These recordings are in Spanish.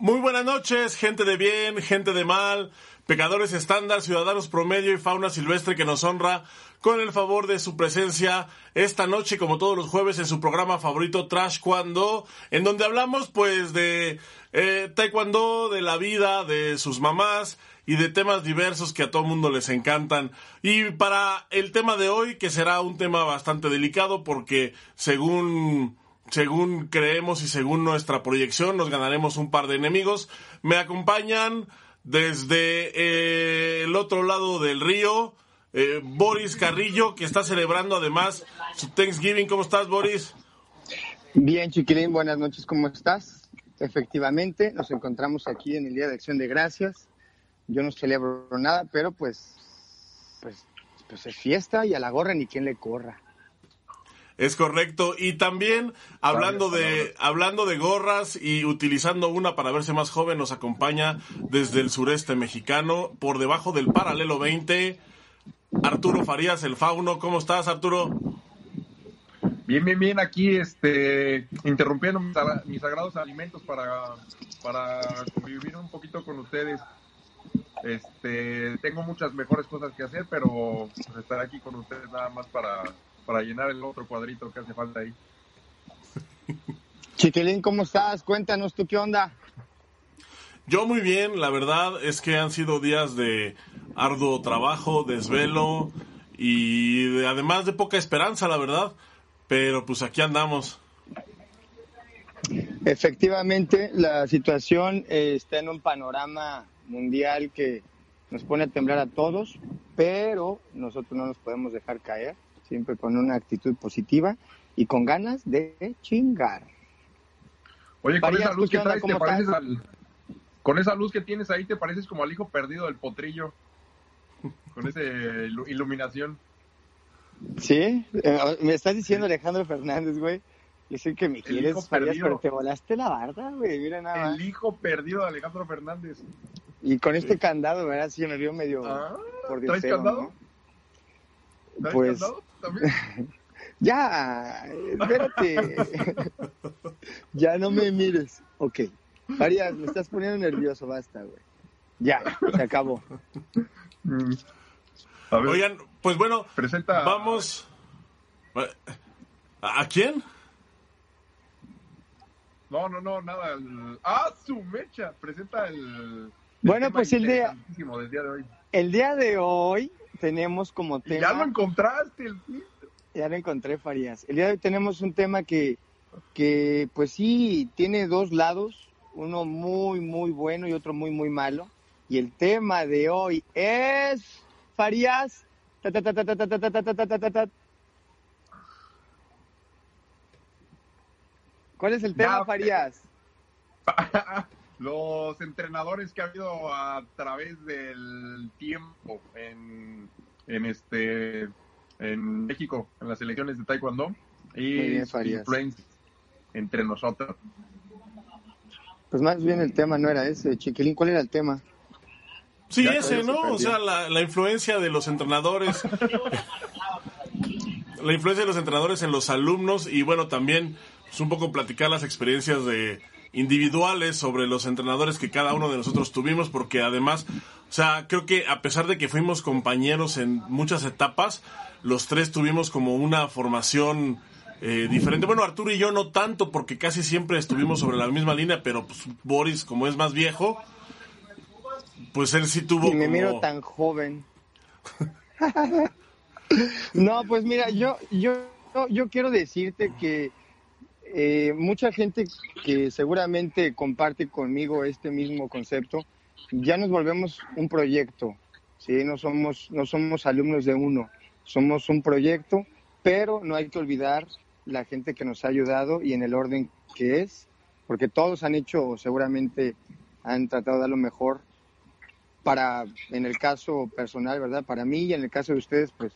Muy buenas noches, gente de bien, gente de mal, pecadores estándar, ciudadanos promedio y fauna silvestre que nos honra con el favor de su presencia esta noche, como todos los jueves, en su programa favorito Trash Cuando, en donde hablamos pues de eh, taekwondo, de la vida, de sus mamás y de temas diversos que a todo mundo les encantan. Y para el tema de hoy, que será un tema bastante delicado porque según según creemos y según nuestra proyección, nos ganaremos un par de enemigos. Me acompañan desde eh, el otro lado del río eh, Boris Carrillo, que está celebrando además su Thanksgiving. ¿Cómo estás, Boris? Bien, Chiquilín, buenas noches, ¿cómo estás? Efectivamente, nos encontramos aquí en el Día de Acción de Gracias. Yo no celebro nada, pero pues, pues, pues es fiesta y a la gorra ni quien le corra. Es correcto. Y también hablando de, hablando de gorras y utilizando una para verse más joven, nos acompaña desde el sureste mexicano, por debajo del paralelo 20, Arturo Farías, el fauno. ¿Cómo estás, Arturo? Bien, bien, bien, aquí este, interrumpiendo mis, sagrados alimentos para, para convivir un poquito con ustedes. Este, tengo muchas mejores cosas que hacer, pero pues, estar aquí con ustedes nada más para para llenar el otro cuadrito que hace falta ahí. Chiquilín, ¿cómo estás? Cuéntanos tú qué onda. Yo muy bien, la verdad es que han sido días de arduo trabajo, desvelo y además de poca esperanza, la verdad. Pero pues aquí andamos. Efectivamente, la situación eh, está en un panorama mundial que nos pone a temblar a todos, pero nosotros no nos podemos dejar caer siempre con una actitud positiva y con ganas de chingar. Oye, con esa luz que traes, te pareces al... Con esa luz que tienes ahí, te pareces como al hijo perdido del potrillo. Con esa iluminación. Sí, eh, me estás diciendo Alejandro Fernández, güey. Yo sé que me quieres, Farías, pero te volaste la barda, güey. Mira nada El hijo perdido de Alejandro Fernández. Y con este candado, ¿verdad? Sí, me vio medio. Ah, ¿Traes candado? Pues. ya, espérate. ya no me mires. Ok. Arias, me estás poniendo nervioso, basta, güey. Ya, se acabó. Oigan, pues bueno, presenta. Vamos. ¿A quién? No, no, no, nada. Ah, su mecha. Presenta el. bueno, pues el día. Del día de hoy. El día de hoy tenemos como tema... Ya lo encontraste, el Ya lo encontré, Farías. El día de hoy tenemos un tema que, que, pues sí, tiene dos lados, uno muy, muy bueno y otro muy, muy malo. Y el tema de hoy es, Farías... ¿Cuál es el tema, Farías? Los entrenadores que ha habido a través del tiempo en, en este en México, en las elecciones de Taekwondo y influencia entre nosotros. Pues más bien el tema no era ese, Chiquilín, ¿cuál era el tema? Sí, ese, ¿no? O sea, la, la influencia de los entrenadores. la influencia de los entrenadores en los alumnos y bueno, también pues, un poco platicar las experiencias de, individuales sobre los entrenadores que cada uno de nosotros tuvimos, porque además, o sea, creo que a pesar de que fuimos compañeros en muchas etapas, los tres tuvimos como una formación eh, diferente. Bueno, Arturo y yo no tanto, porque casi siempre estuvimos sobre la misma línea, pero pues, Boris, como es más viejo, pues él sí tuvo. Y me miro tan joven. no, pues mira, yo, yo, yo quiero decirte que eh, mucha gente que seguramente comparte conmigo este mismo concepto, ya nos volvemos un proyecto, ¿sí? no, somos, no somos alumnos de uno, somos un proyecto, pero no hay que olvidar la gente que nos ha ayudado y en el orden que es, porque todos han hecho, seguramente han tratado de dar lo mejor para, en el caso personal, ¿verdad? Para mí y en el caso de ustedes, pues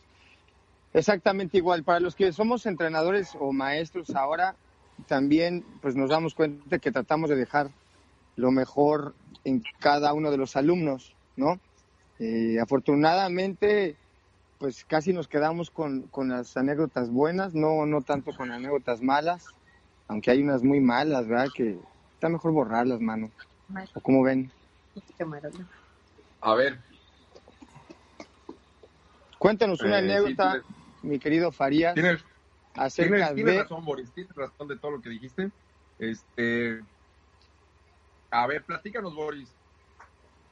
exactamente igual. Para los que somos entrenadores o maestros ahora, también pues nos damos cuenta que tratamos de dejar lo mejor en cada uno de los alumnos, ¿no? Eh, afortunadamente, pues casi nos quedamos con, con, las anécdotas buenas, no, no tanto con anécdotas malas, aunque hay unas muy malas, ¿verdad? Que está mejor borrarlas, mano. ¿O cómo ven? A ver. Cuéntanos una Eh, anécdota, sí, mi querido Farías, Tienes, acerca tienes, tienes de... razón, Boris. Tienes razón de todo lo que dijiste. Este. A ver, platícanos, Boris.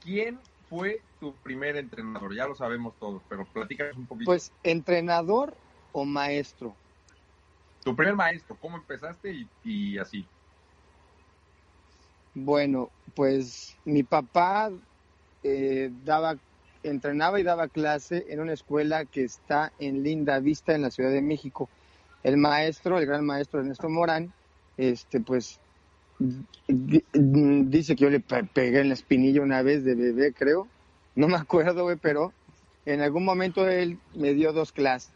¿Quién fue tu primer entrenador? Ya lo sabemos todos, pero platícanos un poquito. Pues, entrenador o maestro. tu primer maestro, ¿cómo empezaste y, y así? Bueno, pues mi papá eh, daba, entrenaba y daba clase en una escuela que está en Linda Vista, en la Ciudad de México. El maestro, el gran maestro Ernesto Morán, este, pues di- dice que yo le pe- pegué en la espinilla una vez de bebé, creo. No me acuerdo, güey, pero en algún momento él me dio dos clases,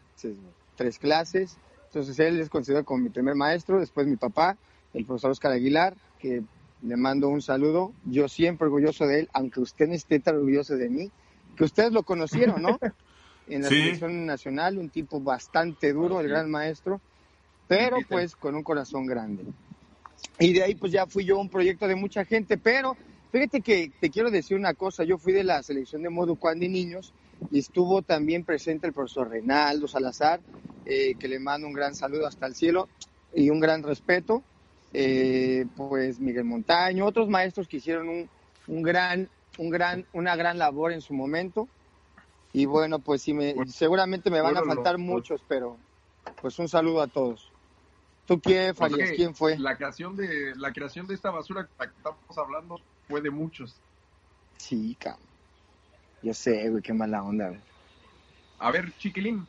tres clases. Entonces él es considerado como mi primer maestro, después mi papá, el profesor Oscar Aguilar, que le mando un saludo. Yo siempre orgulloso de él, aunque usted no esté tan orgulloso de mí, que ustedes lo conocieron, ¿no? En la Sí. selección nacional, un tipo bastante duro, el gran maestro, pero pues con un corazón grande. Y de ahí pues ya fui yo un proyecto de mucha gente, pero fíjate que te quiero decir una cosa, yo fui de la selección de modo cuando de niños y estuvo también presente el profesor Reinaldo Salazar, eh, que le mando un gran saludo hasta el cielo y un gran respeto, eh, pues Miguel Montaño, otros maestros que hicieron un, un gran, un gran, una gran labor en su momento. Y bueno, pues sí me, Bueno, seguramente me van a faltar muchos, pero pues un saludo a todos. ¿Tú quién, Pues Farías? ¿Quién fue? La creación de la creación de esta basura que estamos hablando fue de muchos. Sí, cabrón. Yo sé, güey, qué mala onda, güey. A ver, Chiquilín,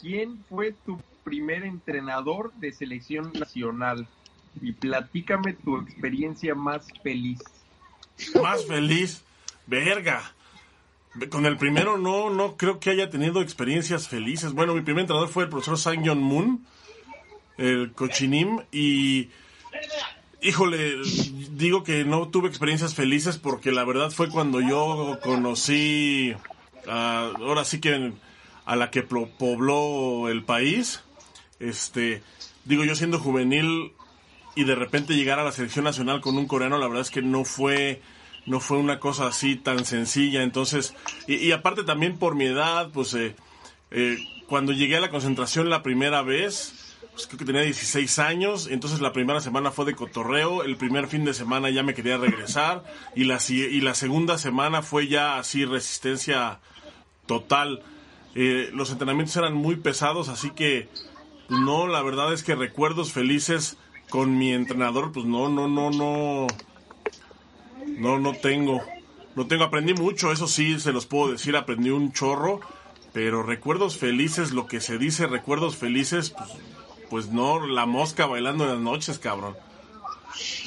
¿quién fue tu primer entrenador de selección nacional? Y platícame tu experiencia más feliz. Más feliz. Verga. Con el primero no, no creo que haya tenido experiencias felices. Bueno, mi primer entrenador fue el profesor Sang Yong Moon, el cochinim, y híjole, digo que no tuve experiencias felices porque la verdad fue cuando yo conocí, a- ahora sí que a la que pobló el país. Este, digo yo siendo juvenil y de repente llegar a la selección nacional con un coreano, la verdad es que no fue no fue una cosa así tan sencilla. Entonces, y, aparte también por mi edad, pues eh, eh, cuando llegué a la concentración la primera vez, pues creo que tenía 16 años, entonces la primera semana fue de cotorreo, el primer fin de semana ya me quería regresar y la, y la segunda semana fue ya así resistencia total. Eh, los entrenamientos eran muy pesados, así que pues, no, la verdad es que recuerdos felices con mi entrenador, pues no, no, no, no, no, no tengo. No tengo, aprendí mucho, eso sí, se los puedo decir, aprendí un chorro, pero recuerdos felices, lo que se dice recuerdos felices, pues, pues no, la mosca bailando en las noches, cabrón.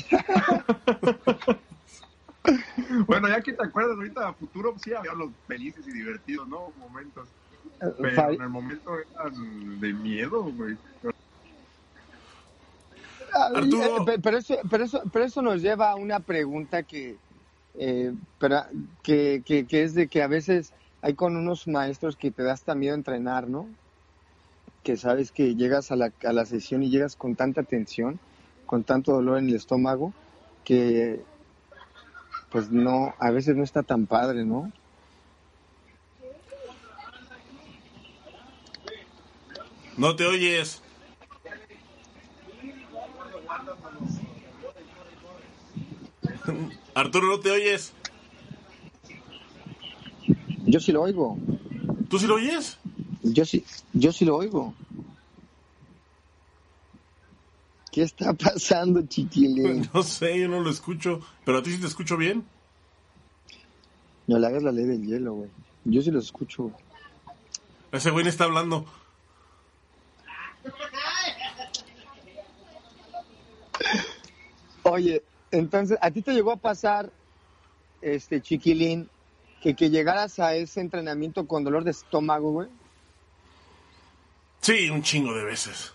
Bueno, ya que te acuerdas ahorita a futuro, sí había los felices y divertidos, ¿no? Momentos. Pero Fari- en el momento eran de miedo, güey. Arturo. eh, pe- Pero eso, pero, eso, pero eso nos lleva a una pregunta que, eh, pero, que, que, que es de que a veces hay con unos maestros que te da hasta miedo entrenar, ¿no? Que sabes que llegas a la, a la sesión y llegas con tanta tensión, con tanto dolor en el estómago, que pues no, a veces no está tan padre, ¿no? No te oyes. Arturo, no te oyes. Yo sí lo oigo, ¿Tú sí lo oyes? yo sí, yo sí lo oigo. ¿Qué está pasando, chiquilín? No sé, yo no lo escucho, pero a ti sí te escucho bien. No le hagas la ley del hielo, güey. Yo sí lo escucho. Ese güey está hablando. Oye, entonces, ¿a ti te llegó a pasar, este chiquilín, que, que llegaras a ese entrenamiento con dolor de estómago, güey? Sí, un chingo de veces.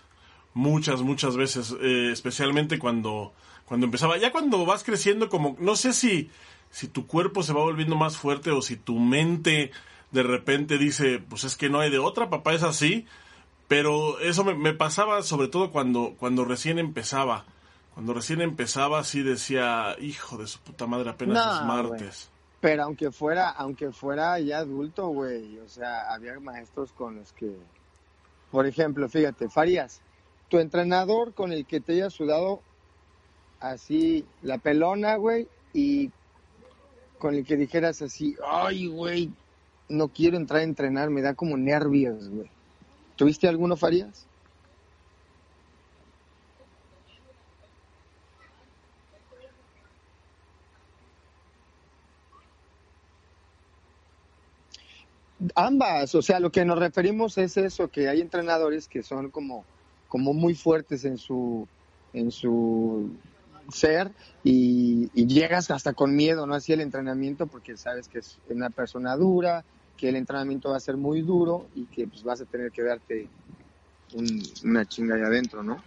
Muchas, muchas veces. eh, especialmente cuando, cuando empezaba. Ya cuando vas creciendo, como. No sé si, si tu cuerpo se va volviendo más fuerte o si tu mente de repente dice, pues es que no hay de otra, papá, es así. Pero eso me, me pasaba sobre todo cuando, cuando recién empezaba. Cuando recién empezaba, sí decía, hijo de su puta madre, apenas No, es martes. Pero aunque fuera, aunque fuera ya adulto, güey, o sea, había maestros con los que, por ejemplo, fíjate, Farías, tu entrenador con el que te haya sudado así la pelona, güey, y con el que dijeras así, ay, güey, no quiero entrar a entrenar, me da como nervios, güey. ¿Tuviste alguno, Farías? Ambas, o sea, lo que nos referimos es eso, que hay entrenadores que son como, como muy fuertes en su, en su ser y, llegas hasta con miedo, ¿no? Así el entrenamiento porque sabes que es una persona dura, que el entrenamiento va a ser muy duro y que pues vas a tener que darte un- una chinga ahí adentro, ¿no?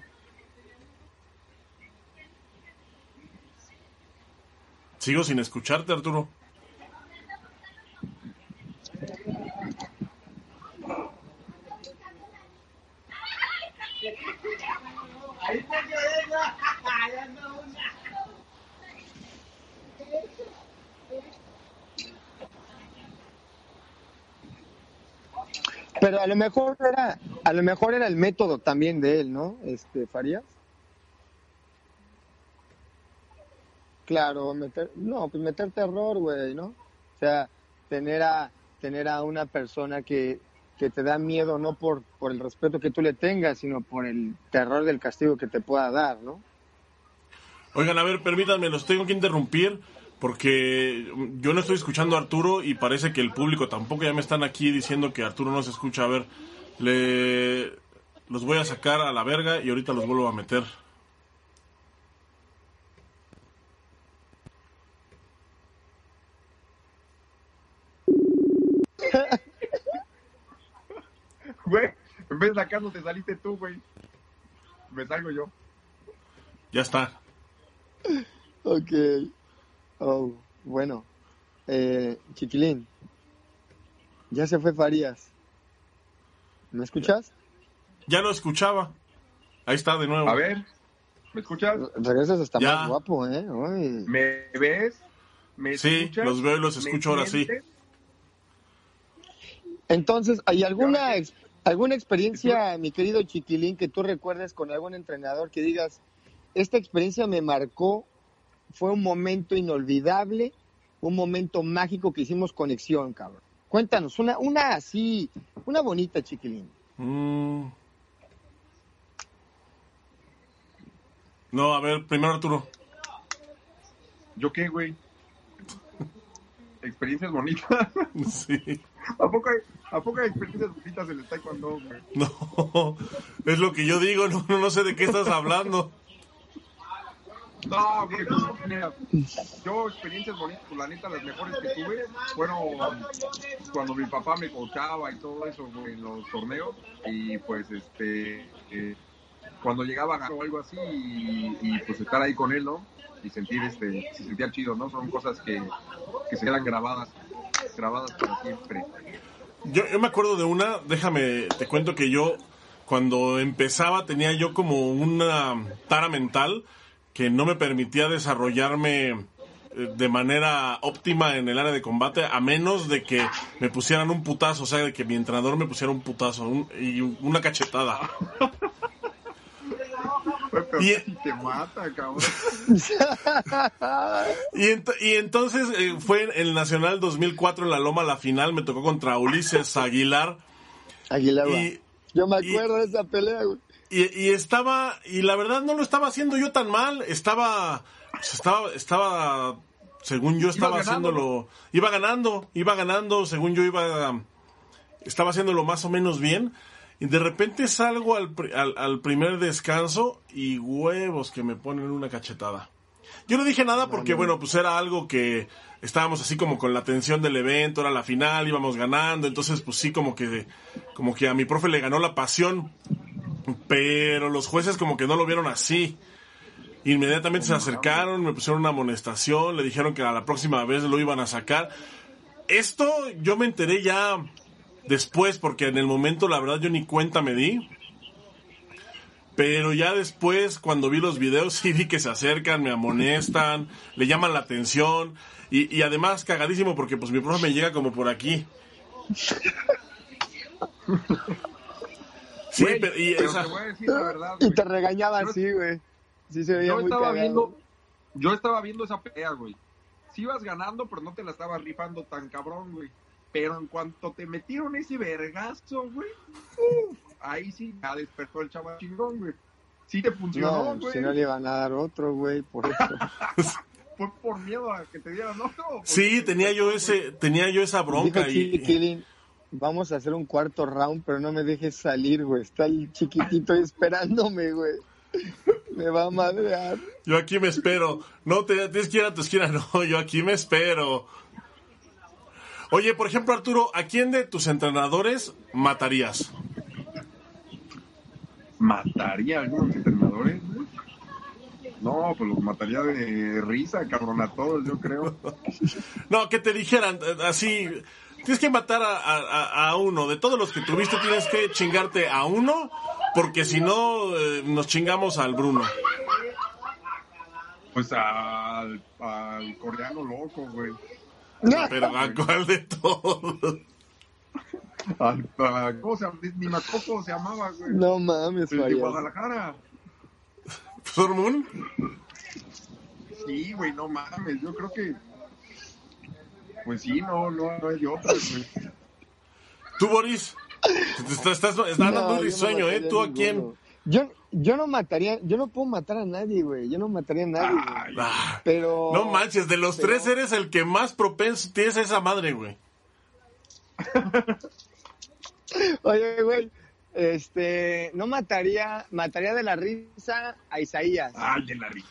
Sigo sin escucharte, Arturo. Pero a lo mejor era, a lo mejor era el método también de él, ¿no? Este, Farías. Claro, meter, no, pues meter terror, güey, ¿no? O sea, tener a, tener a una persona que, que te da miedo no por, por el respeto que tú le tengas, sino por el terror del castigo que te pueda dar, ¿no? Oigan, a ver, permítanme, los tengo que interrumpir porque yo no estoy escuchando a Arturo y parece que el público tampoco ya me están aquí diciendo que Arturo no se escucha. A ver, le los voy a sacar a la verga y ahorita los vuelvo a meter. Güey, en vez de sacarnos te saliste tú, güey. Me salgo yo. Ya está. Ok. Oh, bueno. Eh, Chiquilín. Ya se fue Farías. ¿Me escuchas? Ya lo escuchaba. Ahí está de nuevo. A ver, ¿me escuchas? Regresas hasta Ya. más guapo, ¿eh? Uy. ¿Me ves? ¿Me Sí, escuchas? los veo y los ¿Me escucho ahora sí. Entonces, ¿hay alguna, ex- alguna experiencia, mi querido Chiquilín, que tú recuerdes con algún entrenador que digas, esta experiencia me marcó, fue un momento inolvidable, un momento mágico que hicimos conexión, cabrón? Cuéntanos, una, una así, una bonita, Chiquilín. Mm. No, a ver, primero Arturo. ¿Yo qué, güey? Experiencias bonitas. Sí. ¿A poco, hay, ¿A poco hay experiencias bonitas en el taekwondo, güey? No, es lo que yo digo, no, no, sé de qué estás hablando. No, güey, pues, mira, yo experiencias bonitas, pues la neta, las mejores que tuve fueron cuando mi papá me coachaba y todo eso, güey, en los torneos, y pues, este, eh, cuando llegaba a algo así, y, y, pues estar ahí con él, ¿no? Y sentir, este, se sentía chido, ¿no? Son cosas que, que se quedan grabadas, grabadas para siempre. Yo, yo me acuerdo de una, déjame, te cuento que yo cuando empezaba tenía yo como una tara mental que no me permitía desarrollarme eh, de manera óptima en el área de combate a menos de que me pusieran un putazo, o sea, de que mi entrenador me pusiera un putazo un- y una cachetada. Pero Y- casi te mata, cabrón. Y, ent- y entonces eh, fue en el Nacional 2004 en la Loma, la final, me tocó contra Ulises Aguilar. Aguilar. Y- Yo me y- acuerdo de esa pelea, güey. Y, y estaba, y la verdad no lo estaba haciendo yo tan mal, estaba, pues, estaba, estaba, según yo estaba haciéndolo, iba ganando, iba ganando, según yo iba, estaba haciéndolo más o menos bien, y de repente salgo al, al, al primer descanso y huevos que me ponen una cachetada. Yo no dije nada porque, bueno, pues era algo que estábamos así como con la tensión del evento, era la final, íbamos ganando, entonces pues sí como que, como que a mi profe le ganó la pasión, pero los jueces como que no lo vieron así. Inmediatamente se acercaron, me pusieron una amonestación, le dijeron que a la próxima vez lo iban a sacar. Esto yo me enteré ya después, porque en el momento la verdad yo ni cuenta me di. Pero ya después, cuando vi los videos, sí vi que se acercan, me amonestan, le llaman la atención. Y, y además, cagadísimo, porque pues mi profe me llega como por aquí. Sí, pero, y pero esa- te voy a decir la verdad, Y güey. te regañaba Yo- así, güey. Sí se veía yo muy estaba cagado. viendo, yo estaba viendo esa pelea, güey. Sí ibas ganando, pero no te la estabas rifando tan cabrón, güey. Pero en cuanto te metieron ese vergazo, güey, uf, ahí sí ya despertó el chaval chingón, güey. Sí te funcionó, No, güey. si no le iban a dar otro, güey, por eso. Fue por miedo a que te dieran otro. ¿o por sí, tenía yo ese, tenía yo esa bronca y Killing, vamos a hacer un cuarto round, pero no me dejes salir, güey. Está el chiquitito ahí esperándome, güey. Me va a madrear. yo aquí me espero. No te tienes que ir a tu esquina, no, yo aquí me espero. Oye, por ejemplo, Arturo, ¿a quién de tus entrenadores matarías? ¿Mataría a algunos entrenadores? No, pues los mataría de risa, cabrón, a todos, yo creo. No, que te dijeran eh, así, tienes que matar a, a- a uno. De todos los que tuviste tienes que chingarte a uno, porque si no eh, nos chingamos al Bruno. Pues al, al coreano loco, güey. Pero ¿a cuál de todos? ¿Cómo se llama? Ni me acuerdo cómo se llamaba, güey. No mames, El de. Guadalajara. ¿Sormun? Sí, güey, no mames. Yo creo que. Pues sí, no, no, no hay de otra, güey. ¿Tú, Boris? Te Estás, estás, estás dando No, un no risueño, ¿eh? ¿Tú a ninguno. quién? Yo, yo no mataría, yo no puedo matar a nadie, güey. Yo no mataría a nadie, güey. Ay, Ah, Pero. no manches, de los pero- tres eres el que más propenso tienes a esa madre, güey. Oye, güey. Este, no mataría, mataría de la risa a Isaías, ay, de la risa.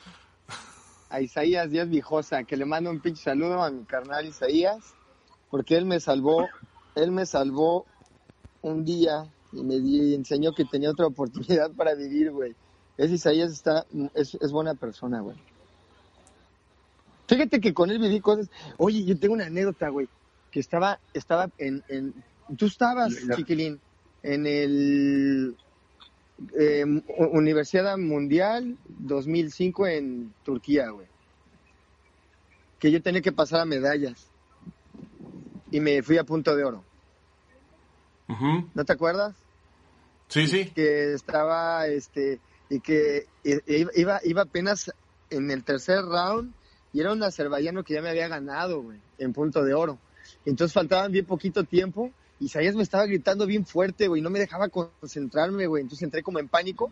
a Isaías Díaz Vijosa, que le mando un pinche saludo a mi carnal Isaías, porque él me salvó, él me salvó un día y me di- enseñó que tenía otra oportunidad para vivir, güey. Ese Isaías está, es, es buena persona, güey. Fíjate que con él viví cosas. Oye, yo tengo una anécdota, güey, que estaba, estaba en, en tú estabas, chiquilín, en el eh, U- Universidad Mundial 2005 en Turquía, güey. Que yo tenía que pasar a medallas. Y me fui a punto de oro. ¿No te acuerdas? Sí, sí. que estaba este y que iba iba apenas en el tercer round y era un azerbaiyano que ya me había ganado güey en punto de oro. Entonces faltaban bien poquito tiempo y Isaías me estaba gritando bien fuerte güey no me dejaba concentrarme güey. Entonces entré como en pánico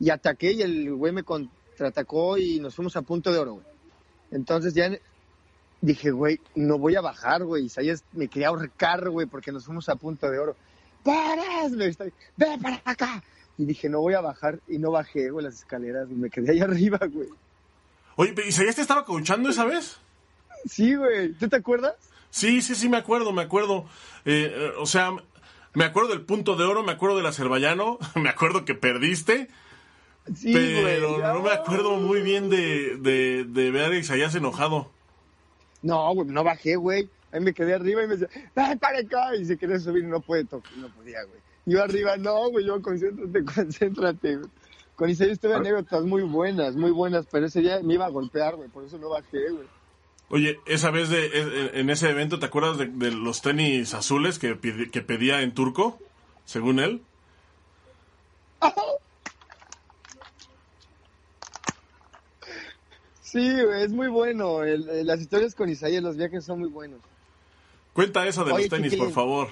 y ataqué y el güey me contraatacó y nos fuimos a punto de oro güey. Entonces ya dije güey no voy a bajar güey. Isaías me quería ahorcar güey porque nos fuimos a punto de oro ¡Paras! Me está- ¡Ven para acá! Y dije, no voy a bajar. Y no bajé, güey, las escaleras. Me quedé ahí arriba, güey. Oye, pero ¿Isaías te estaba coachando esa vez? Sí, güey. ¿Tú te acuerdas? Sí, sí, sí, me acuerdo, me acuerdo. Eh, eh, o sea, me acuerdo del punto de oro, me acuerdo del azerbaiyano, me acuerdo que perdiste, Sí, pero güey. no me acuerdo muy bien de, de, de ver a Isaías enojado. No, güey, no bajé, güey. Ahí me quedé arriba y me decía, ven para acá! Y se quería subir y no puede tocar. No podía, güey. Yo arriba, no, güey, yo concéntrate, concéntrate. güey. Con Isaías tuve anécdotas muy buenas, muy buenas, pero ese día me iba a golpear, güey, por eso no bajé, güey. Oye, esa vez de, en- en ese evento, ¿te acuerdas de, de los tenis azules que, que pedía en turco, según él? Sí, es muy bueno. El- las historias con Isaías, los viajes son muy buenos. Cuenta eso de Oye, los tenis, por favor.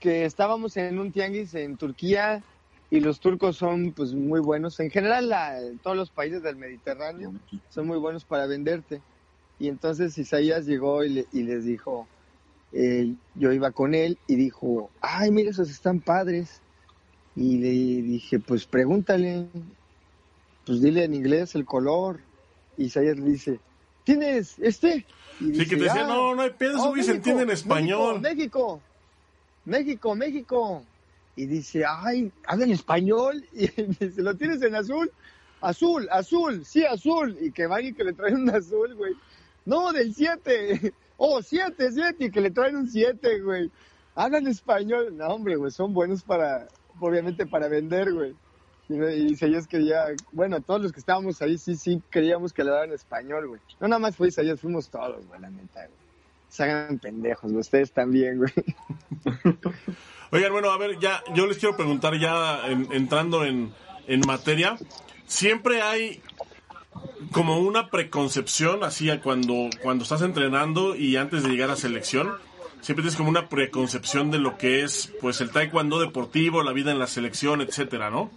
que estábamos en un tianguis en Turquía y los turcos son pues muy buenos. En general la- todos los países del Mediterráneo son muy buenos para venderte. Y entonces Isaías llegó y, le- y les dijo, eh, yo iba con él y dijo, ay, mira, esos están padres. Y le dije, pues pregúntale, pues dile en inglés el color. Y Isaías le dice, ¿tienes este? Y Sí, que te decía, "Ah, no, no hay pedo, Oh, se entiende en México, español. México, México, México. Y dice, ay, habla en español. Y dice, ¿lo tienes en azul? Azul, azul, sí, azul. Y que van y que le traen un azul, güey. No, del 7. Oh, 7, 7. Y que le traen un 7, güey. Hablan español. No, hombre, güey, son buenos para, obviamente, para vender, güey. Y, no- y Isaías quería, bueno, todos los que estábamos ahí sí, sí queríamos que le daran español, güey. No nada más fue Isaías, fuimos todos, güey, la neta. Se hagan pendejos, güey, ustedes también, güey. Oigan, bueno, a ver, ya, yo les quiero preguntar ya en- entrando en, en materia. Siempre hay como una preconcepción, así cuando, cuando estás entrenando y antes de llegar a selección, siempre tienes como una preconcepción de lo que es, pues, el taekwondo deportivo, la vida en la selección, etcétera, ¿no?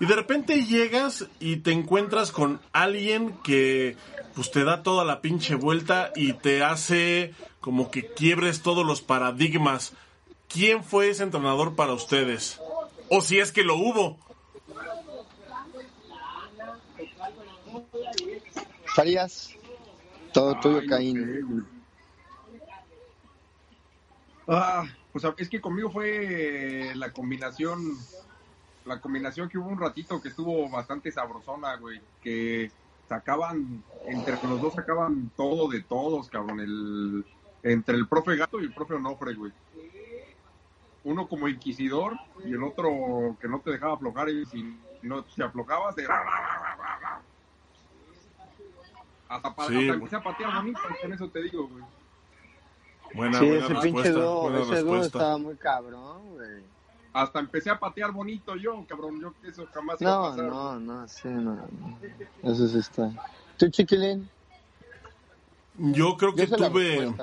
Y de repente llegas y te encuentras con alguien que pues te da toda la pinche vuelta y te hace como que quiebres todos los paradigmas. ¿Quién fue ese entrenador para ustedes? O si es que lo hubo. Farías, todo tuyo, Caín. Ah, pues es que conmigo fue la combinación, la combinación que hubo un ratito que estuvo bastante sabrosona, güey, que sacaban, entre los dos sacaban todo de todos, cabrón, el, entre el profe Gato y el profe Onofre, güey. Uno como inquisidor y el otro que no te dejaba aflojar y si no te aflojabas, de... Hasta, pa- Sí, hasta patear bonito, con eso te digo, güey. Buena, Sí, buena ese pinche dúo, ese dúo estaba muy cabrón, güey. Hasta empecé a patear bonito yo, cabrón, yo que eso jamás iba a No, pasar. no, no, sí, no, no. Eso sí está. ¿Tú, chiquilín? Yo creo que Yo tuve...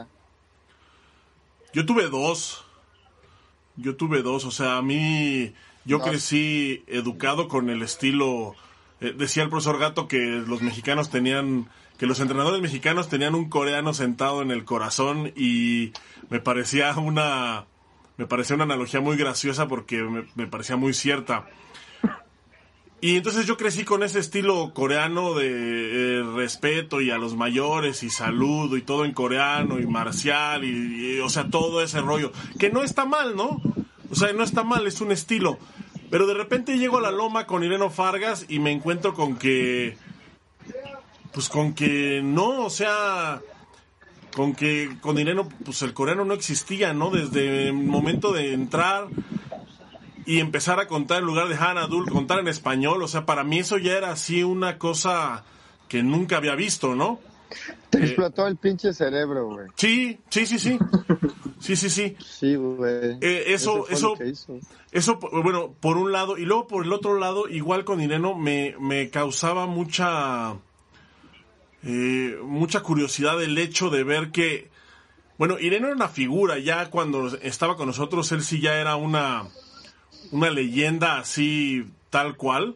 Yo tuve dos. Yo tuve dos. O sea, a mí. Yo crecí educado con el estilo. eh, decía el profesor Gato que los mexicanos tenían. Que los entrenadores mexicanos tenían un coreano sentado en el corazón y me parecía una. Me parecía una analogía muy graciosa porque me, parecía muy cierta. Y entonces yo crecí con ese estilo coreano de eh, respeto y a los mayores y saludo y todo en coreano y marcial y, y, o sea, todo ese rollo. Que no está mal, ¿no? O sea, no está mal, es un estilo. Pero de repente llego a la loma con Ireno Fargas y me encuentro con que... Pues con que no, o sea... Con que con Ireno, pues el coreano no existía, ¿no? Desde el momento de entrar y empezar a contar en lugar de Hanadul, contar en español, o sea, para mí eso ya era así una cosa que nunca había visto, ¿no? Te Eh, explotó el pinche cerebro, güey. Sí, sí, sí, sí. Sí, sí, sí. Sí, güey. Eh, eso- eso- hizo. Eso, bueno, por un lado, y luego por el otro lado, igual con Ireno, me, me causaba mucha, eh, mucha curiosidad el hecho de ver que, bueno, Ireno era una figura, ya cuando estaba con nosotros, él sí ya era una, una leyenda así, tal cual.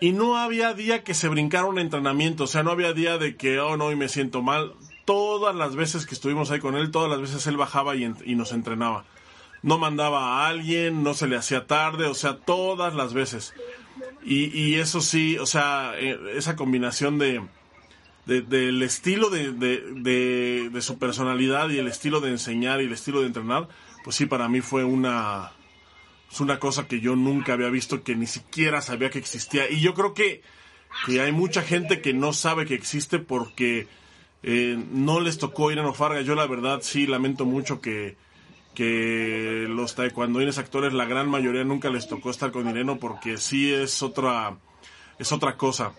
Y no había día que se brincara un entrenamiento, o sea, no había día de que, oh, no, y me siento mal. Todas las veces que estuvimos ahí con él, todas las veces él bajaba y, y nos entrenaba no mandaba a alguien, no se le hacía tarde, o sea, todas las veces. Y, y eso sí, o sea, eh, esa combinación de, de- del estilo de, de, de- su personalidad y el estilo de enseñar y el estilo de entrenar, pues sí, para mí fue una, es una cosa que yo nunca había visto, que ni siquiera sabía que existía. Y yo creo que, que hay mucha gente que no sabe que existe porque eh, no les tocó ir a Farga. Yo la verdad sí lamento mucho que, que los taekwondoines actores, la gran mayoría nunca les tocó estar con Ireno porque sí es otra, es otra cosa.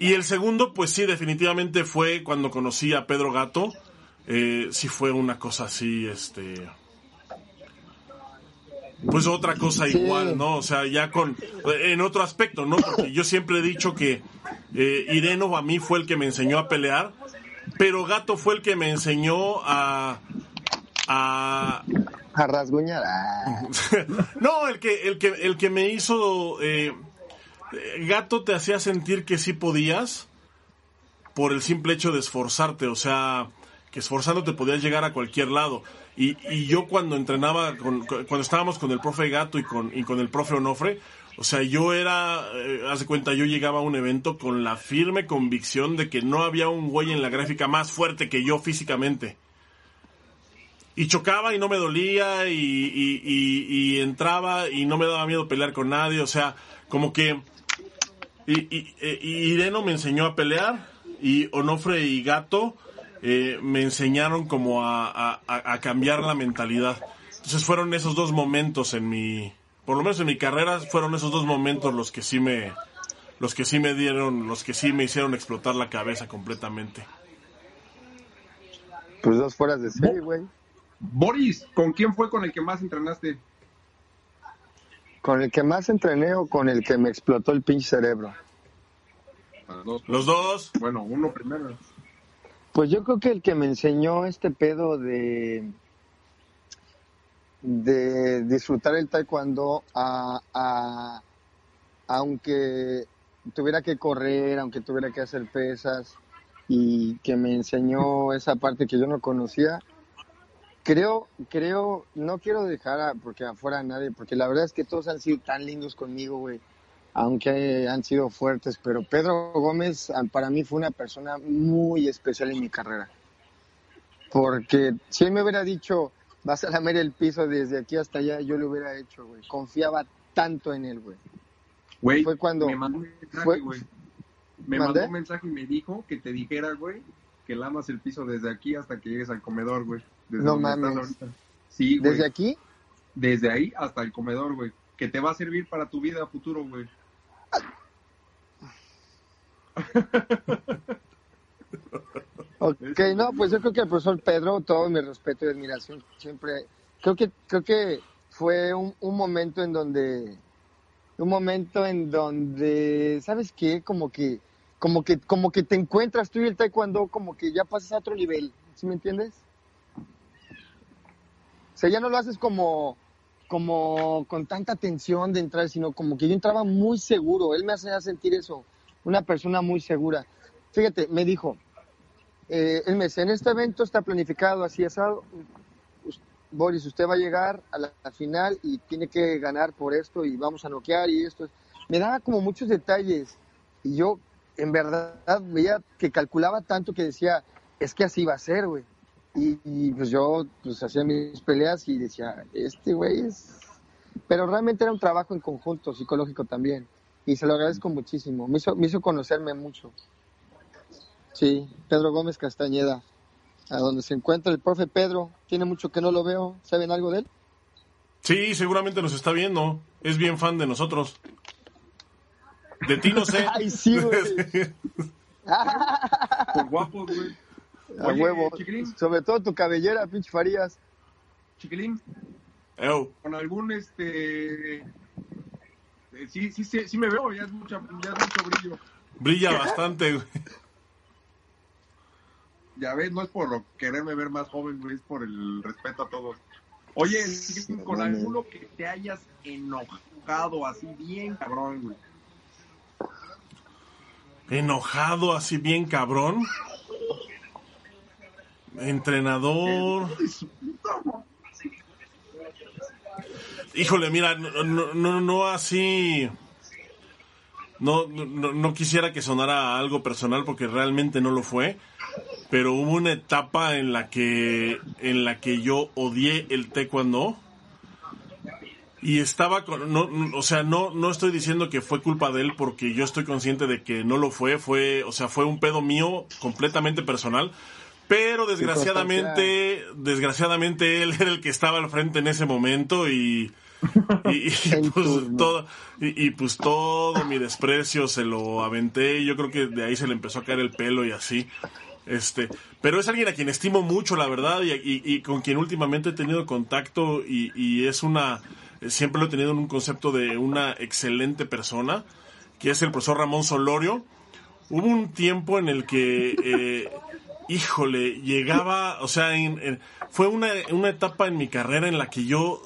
Y el segundo, pues sí, definitivamente fue cuando conocí a Pedro Gato. Eh, sí fue una cosa así, este... Pues otra cosa Sí. igual, ¿no? O sea, ya con... En otro aspecto, ¿no? Porque yo siempre he dicho que eh, Ireno a mí fue el que me enseñó a pelear, pero Gato fue el que me enseñó a... a A rasguñar. Ah. no, el que, el que, el que me hizo eh, gato te hacía sentir que sí podías por el simple hecho de esforzarte, o sea, que esforzándote podías llegar a cualquier lado. Y, y yo cuando entrenaba, con- cuando estábamos con el profe Gato y con, y con el profe Onofre, o sea, yo era, eh, haz de cuenta, yo llegaba a un evento con la firme convicción de que no había un güey en la gráfica más fuerte que yo físicamente y chocaba y no me dolía y entraba y no me daba miedo pelear con nadie, o sea, como que y, y- e- y Ireno me enseñó a pelear y Onofre y Gato eh, me enseñaron como a, a- a- a cambiar la mentalidad. Entonces fueron esos dos momentos en mi Por lo menos en mi carrera fueron esos dos momentos los que sí me, los que sí me dieron, los que sí me hicieron explotar la cabeza completamente. Pues dos fueras de serie, güey. Boris, ¿con quién fue con el que más entrenaste? ¿Con el que más entrené o con el que me explotó el pinche cerebro? Los dos. Bueno, uno primero. Pues yo creo que el que me enseñó este pedo de de disfrutar el taekwondo a, a- aunque tuviera que correr, aunque tuviera que hacer pesas y que me enseñó esa parte que yo no conocía. Creo, creo, no quiero dejar a- porque afuera a nadie, porque la verdad es que todos han sido tan lindos conmigo, güey, aunque han sido fuertes, pero Pedro Gómez ah, para mí fue una persona muy especial en mi carrera. Porque si él me hubiera dicho, vas a lamer el piso desde aquí hasta allá, yo lo hubiera hecho, güey. Confiaba tanto en él, güey. Güey, Fue cuando- me mandó un mensaje, fue- güey. Me mandó un mensaje y me dijo que te dijera, güey, que lamas el piso desde aquí hasta que llegues al comedor, güey. Desde No mames. Sí, güey. Desde aquí, Desde ahí hasta el comedor, güey. Que te va a servir para tu vida futuro, güey. Ok, no, pues yo creo que el profesor Pedro, todo mi respeto y admiración, siempre, creo que, creo que fue un, un momento en donde, un momento en donde, ¿sabes qué? Como que, como que, como que te encuentras tú y el taekwondo, como que ya pasas a otro nivel, ¿sí me entiendes? Sea, ya no lo haces como, como con tanta tensión de entrar, sino como que yo entraba muy seguro, él me hacía sentir eso, una persona muy segura. Fíjate, me dijo, eh, él me decía, en este evento está planificado así asado. Boris, usted va a llegar a la, la final y tiene que ganar por esto y vamos a noquear y esto. Me daba como muchos detalles y yo en verdad veía que calculaba tanto que decía, es que así va a ser, güey. Y, y, pues yo pues hacía mis peleas y decía, este güey es... Pero realmente era un trabajo en conjunto, psicológico también. Y se lo agradezco muchísimo. Me hizo, me hizo conocerme mucho. Sí, Pedro Gómez Castañeda, a donde se encuentra el profe Pedro. Tiene mucho que no lo veo. ¿Saben algo de él? Sí, seguramente nos está viendo. Es bien fan de nosotros. De ti no sé. Ay, sí, güey. Por guapos, güey. A Oye, huevo. Chiquilín, Sobre todo tu cabellera, pinche Farías. chiquilín, Ew. con algún, este... eh, Sí, sí, sí, sí me veo, ya es, mucha, ya es mucho brillo. Brilla bastante, güey. Ya ves, no es por lo- quererme ver más joven, güey, es por el respeto a todos. Oye, chiquilín, con alguno que te hayas enojado así bien cabrón, güey. Enojado así bien cabrón. Entrenador. Híjole, mira, no, no, no, no así. No, no, no quisiera que sonara algo personal porque realmente no lo fue. Pero hubo una etapa en la que en la que yo odié el taekwondo y estaba con no, no, o sea no no estoy diciendo que fue culpa de él porque yo estoy consciente de que no lo fue fue o sea fue un pedo mío completamente personal pero desgraciadamente desgraciadamente él era el que estaba al frente en ese momento y y, y, pues todo y, y, pues todo mi desprecio se lo aventé. Yo creo que de ahí se le empezó a caer el pelo y así. Este pero es alguien a quien estimo mucho la verdad y, y- y con quien últimamente he tenido contacto y, y es una siempre lo he tenido en un concepto de una excelente persona que es el profesor Ramón Solorio. Hubo un tiempo en el que eh, híjole llegaba o sea en- en- fue una, una etapa en mi carrera en la que yo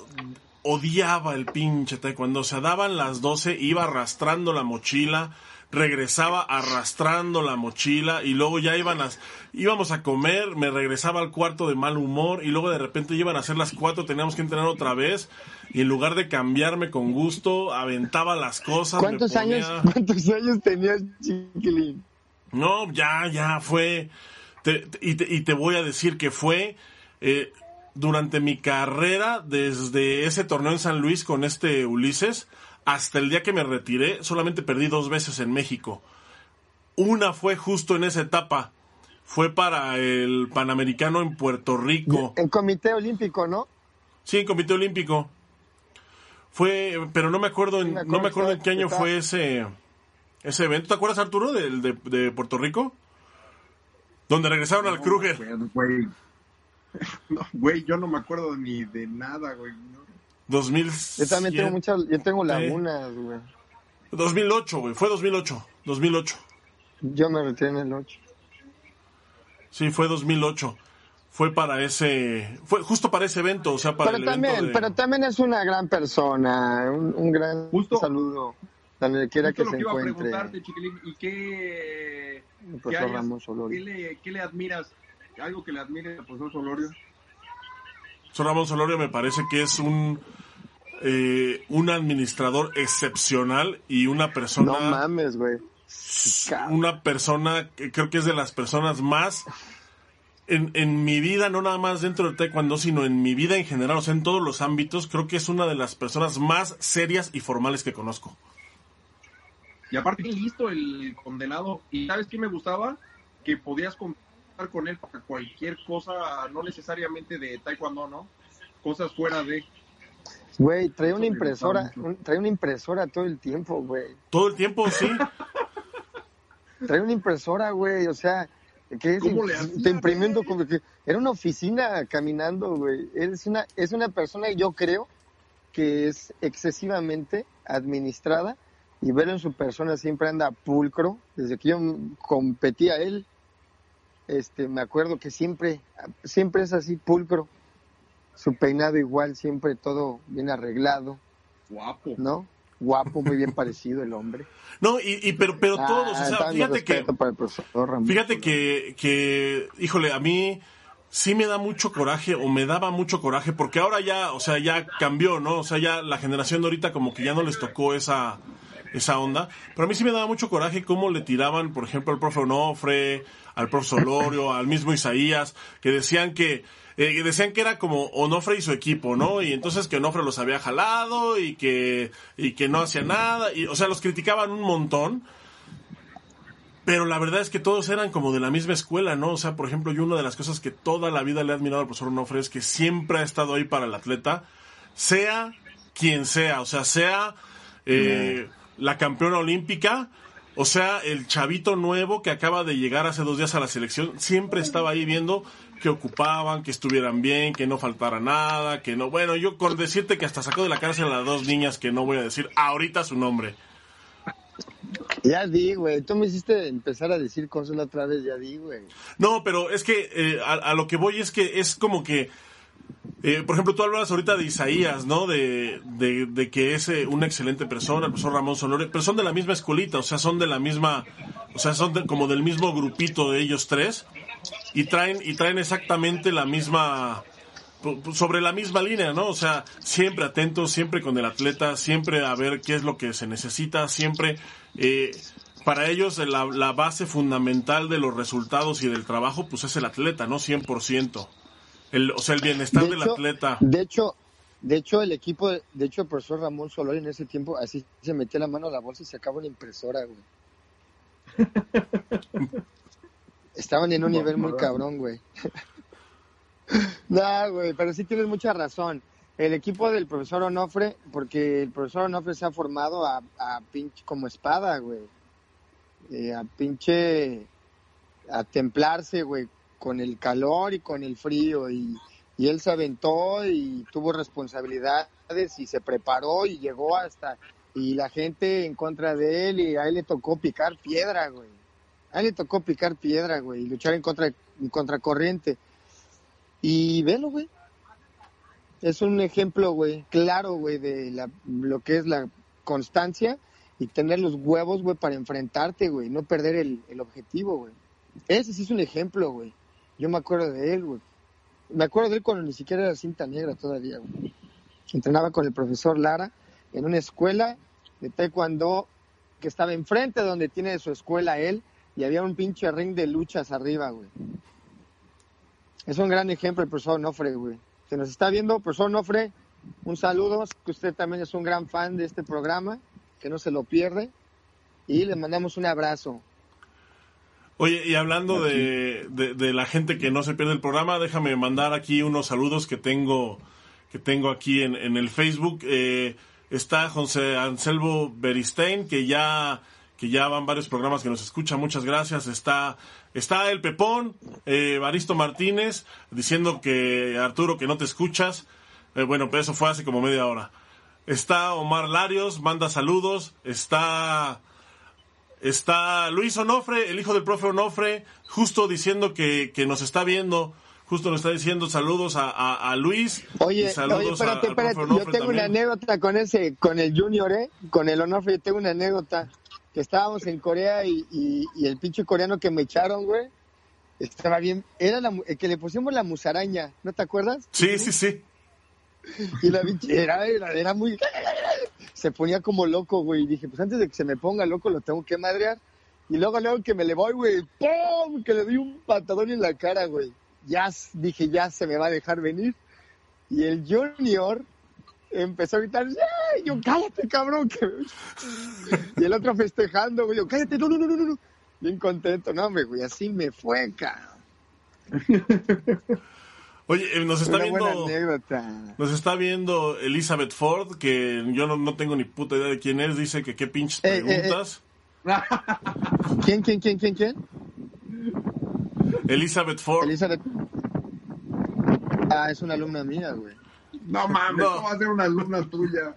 odiaba el pinche taekwondo. O sea, daban las 12, iba arrastrando la mochila, regresaba arrastrando la mochila y luego ya iban a, íbamos a comer, me regresaba al cuarto de mal humor y luego de repente iban a ser las 4, teníamos que entrenar otra vez y en lugar de cambiarme con gusto, aventaba las cosas. ¿Cuántos ponía- años, ¿Cuántos años tenías, chiquilín? no, ya, ya fue. Te- te- y, te, y te voy a decir que fue eh, durante mi carrera, desde ese torneo en San Luis con este Ulises, hasta el día que me retiré, solamente perdí dos veces en México. Una fue justo en esa etapa. Fue para el Panamericano en Puerto Rico. En Comité Olímpico, ¿no? Sí, en Comité Olímpico. Fue, pero no me acuerdo en, Sí, me acuerdo no me acuerdo en qué año fue ese, ese evento. ¿Te acuerdas, Arturo, del de, de Puerto Rico? Donde regresaron al No, Kruger. Güey, güey. No, güey, yo no me acuerdo ni de nada, güey. no. 2000, Yo también tengo muchas, yo tengo lagunas, güey. 2008, güey. Fue 2008. 2008. Yo me retiré en el 8. Sí, fue 2008. Fue para ese, fue justo para ese evento, o sea, para Pero el evento también, de- pero también es una gran persona, un, un gran Justo- saludo donde quiera Justo que lo se que iba a encuentre. preguntarte, Chiquilín, ¿y qué, el qué, profesor hayas- Ramón qué Solorio. le, qué le admiras? ¿Algo que le admire al profesor Solorio? Son Ramón Solorio me parece que es un eh, un administrador excepcional y una persona No mames, güey. una persona que creo que es de las personas más en, en mi vida, no nada más dentro del taekwondo, sino en mi vida en general, o sea, en todos los ámbitos, creo que es una de las personas más serias y formales que conozco. Y aparte, bien listo el condenado. ¿Y sabes qué me gustaba? Que podías contar con él para cualquier cosa, no necesariamente de taekwondo, ¿no? Cosas fuera de... Güey, traía una impresora, un- traía una impresora todo el tiempo, güey. Todo el tiempo, sí. Traía una impresora, güey, o sea, que es, ¿Cómo le hacía, te imprimiendo como que era una oficina caminando, güey. Es una es una persona yo creo que es excesivamente administrada y verlo en su persona siempre anda pulcro. Desde que yo competía él, este, me acuerdo que siempre siempre es así pulcro. Su peinado igual, siempre todo bien arreglado, Guapo. ¿no? Guapo, muy bien parecido el hombre. No, y, y pero, pero todos, o Ah, sea, fíjate que, respeto para el profesor Ramón. fíjate que, que, híjole, a mí sí me da mucho coraje o me daba mucho coraje porque ahora ya, o sea, ya cambió, ¿no? O sea, ya la generación de ahorita como que ya no les tocó esa, esa onda. Pero a mí sí me daba mucho coraje cómo le tiraban, por ejemplo, al profe Onofre, al profe Solorio, al mismo Isaías, que decían que, eh, que decían que era como Onofre y su equipo, ¿no? Y entonces que Onofre los había jalado y que, y que no hacía nada. Y, o sea, los criticaban un montón. Pero la verdad es que todos eran como de la misma escuela, ¿no? O sea, por ejemplo, yo una de las cosas que toda la vida le he admirado al profesor Onofre es que siempre ha estado ahí para el atleta, sea quien sea, o sea, sea eh, la campeona olímpica, o sea, el chavito nuevo que acaba de llegar hace dos días a la selección, siempre estaba ahí viendo que ocupaban, que estuvieran bien, que no faltara nada, que no... Bueno, yo con decirte que hasta sacó de la cárcel a las dos niñas que no voy a decir ahorita su nombre. Ya di, güey. Tú me hiciste empezar a decir cosas la otra vez, ya di, güey. No, pero es que eh, a, a lo que voy es que es como que, eh, por ejemplo, tú hablas ahorita de Isaías, ¿no? De, de, que es eh, una excelente persona, el profesor Ramón Sonore, pero son de la misma escuelita, o sea, son de la misma, o sea, son como del mismo grupito de ellos tres y traen y traen exactamente la misma sobre la misma línea, ¿no? O sea, siempre atentos, siempre con el atleta, siempre a ver qué es lo que se necesita, siempre eh, para ellos eh, la, la base fundamental de los resultados y del trabajo, pues es el atleta, ¿no? 100%. El, o sea, el bienestar De del hecho- atleta. De hecho, de hecho el equipo, de, hecho el profesor Ramón Solori en ese tiempo así se metía la mano a la bolsa y sacaba una impresora, güey. Estaban en un nivel muy cabrón, güey. nah, güey, pero sí tienes mucha razón. El equipo del profesor Onofre, porque el profesor Onofre se ha formado a, a pinche como espada, güey. Eh, a pinche a templarse, güey, con el calor y con el frío y, y él se aventó y tuvo responsabilidades y se preparó y llegó hasta y la gente en contra de él y a él le tocó picar piedra, güey. A él le tocó picar piedra, güey, y luchar en contra en contracorriente. Y velo, güey. Es un ejemplo, güey, claro, güey, de la, lo que es la constancia y tener los huevos, güey, para enfrentarte, güey, no perder el, el objetivo, güey. Ese sí es un ejemplo, güey. Yo me acuerdo de él, güey. Me acuerdo de él cuando ni siquiera era cinta negra todavía, güey. Entrenaba con el profesor Lara en una escuela de taekwondo que estaba enfrente de donde tiene su escuela él y había un pinche ring de luchas arriba, güey. Es un gran ejemplo el profesor Nofre, güey. Se nos está viendo, profesor Nofre, un saludo, que usted también es un gran fan de este programa, que no se lo pierde, y le mandamos un abrazo. Oye, y hablando de, de, de la gente que no se pierde el programa, déjame mandar aquí unos saludos que tengo que tengo aquí en, en el Facebook. Eh, está José Anselmo Beristein, que ya, que ya van varios programas que nos escucha, muchas gracias. Está, está el Pepón, eh, Baristo Martínez, diciendo que Arturo, que no te escuchas. Eh, bueno, pero eso fue hace como media hora. Está Omar Larios, manda saludos. Está, está Luis Onofre, el hijo del profe Onofre, justo diciendo que, que nos está viendo justo nos está diciendo saludos a, a, a Luis. Oye, oye, espérate, espérate. Yo tengo una anécdota con ese, con el Junior, ¿eh? Con el Onofre, yo tengo una anécdota. Que estábamos en Corea y, y, y el pinche coreano que me echaron, güey, estaba bien. Era la, el que le pusimos la musaraña, ¿no te acuerdas? Sí, sí, sí. Y la era, era, muy. Se ponía como loco, güey. Y dije, pues antes de que se me ponga loco, lo tengo que madrear. Y luego, luego que me le voy, güey, ¡pum! Que le doy un patadón en la cara, güey ya dije, ya se me va a dejar venir. Y el Junior empezó a gritar, ¡Yeah! yo, cállate, cabrón. y el otro festejando, güey, yo, cállate, no, no, no, no, no. Bien contento, no, güey, así me fue, cabrón. Oye, eh, nos está viendo. Nos está viendo Elizabeth Ford, que yo no, no, tengo ni puta idea de quién es. Dice que qué pinches Eh, preguntas. ¿Quién, quién, quién, quién, quién? Elizabeth Ford. Elizabeth. Ah, es una alumna mía, güey. No mames, No. va a ser una alumna tuya.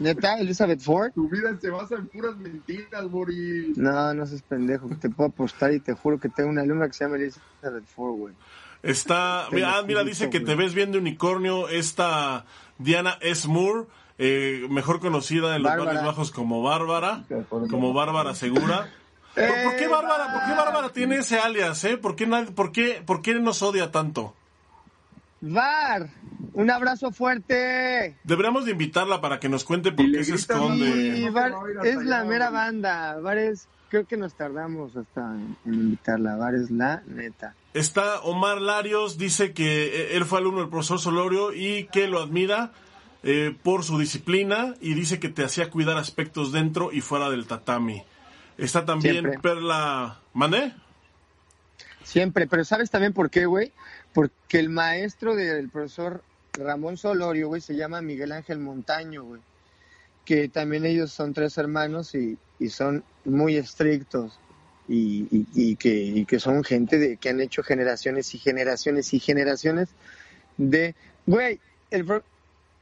¿Neta, Elizabeth Ford? Tu vida se basa en puras mentiras, Boris. No, no seas pendejo, que te puedo apostar y te juro que tengo una alumna que se llama Elizabeth Ford, güey. Está, mira, ah, mira, dice que te ves bien de unicornio. Esta Diana S. Moore, eh, mejor conocida en los barrios bajos como Bárbara, como Bárbara Segura. ¿Por, por qué ¡Eh, Bárbara, por qué Bárbara tiene ese alias, eh? ¿Por qué, nadie- por qué, por qué nos odia tanto? Var, un abrazo fuerte. Deberíamos de invitarla para que nos cuente por qué se esconde. Hasta es la mera banda. Var es, creo que nos tardamos hasta en, en invitarla. Var es la neta. Está Omar Larios, dice que eh, él fue alumno del profesor Solorio y que lo admira eh, por su disciplina y dice que te hacía cuidar aspectos dentro y fuera del tatami. Está también Siempre. Perla... ¿Mandé? Siempre, pero ¿sabes también por qué, güey? Porque el maestro del profesor Ramón Solorio, güey, se llama Miguel Ángel Montaño, güey. Que también ellos son tres hermanos y, y son muy estrictos. Y, y- y que, y que son gente de, que han hecho generaciones y generaciones y generaciones de... Güey, el, pro-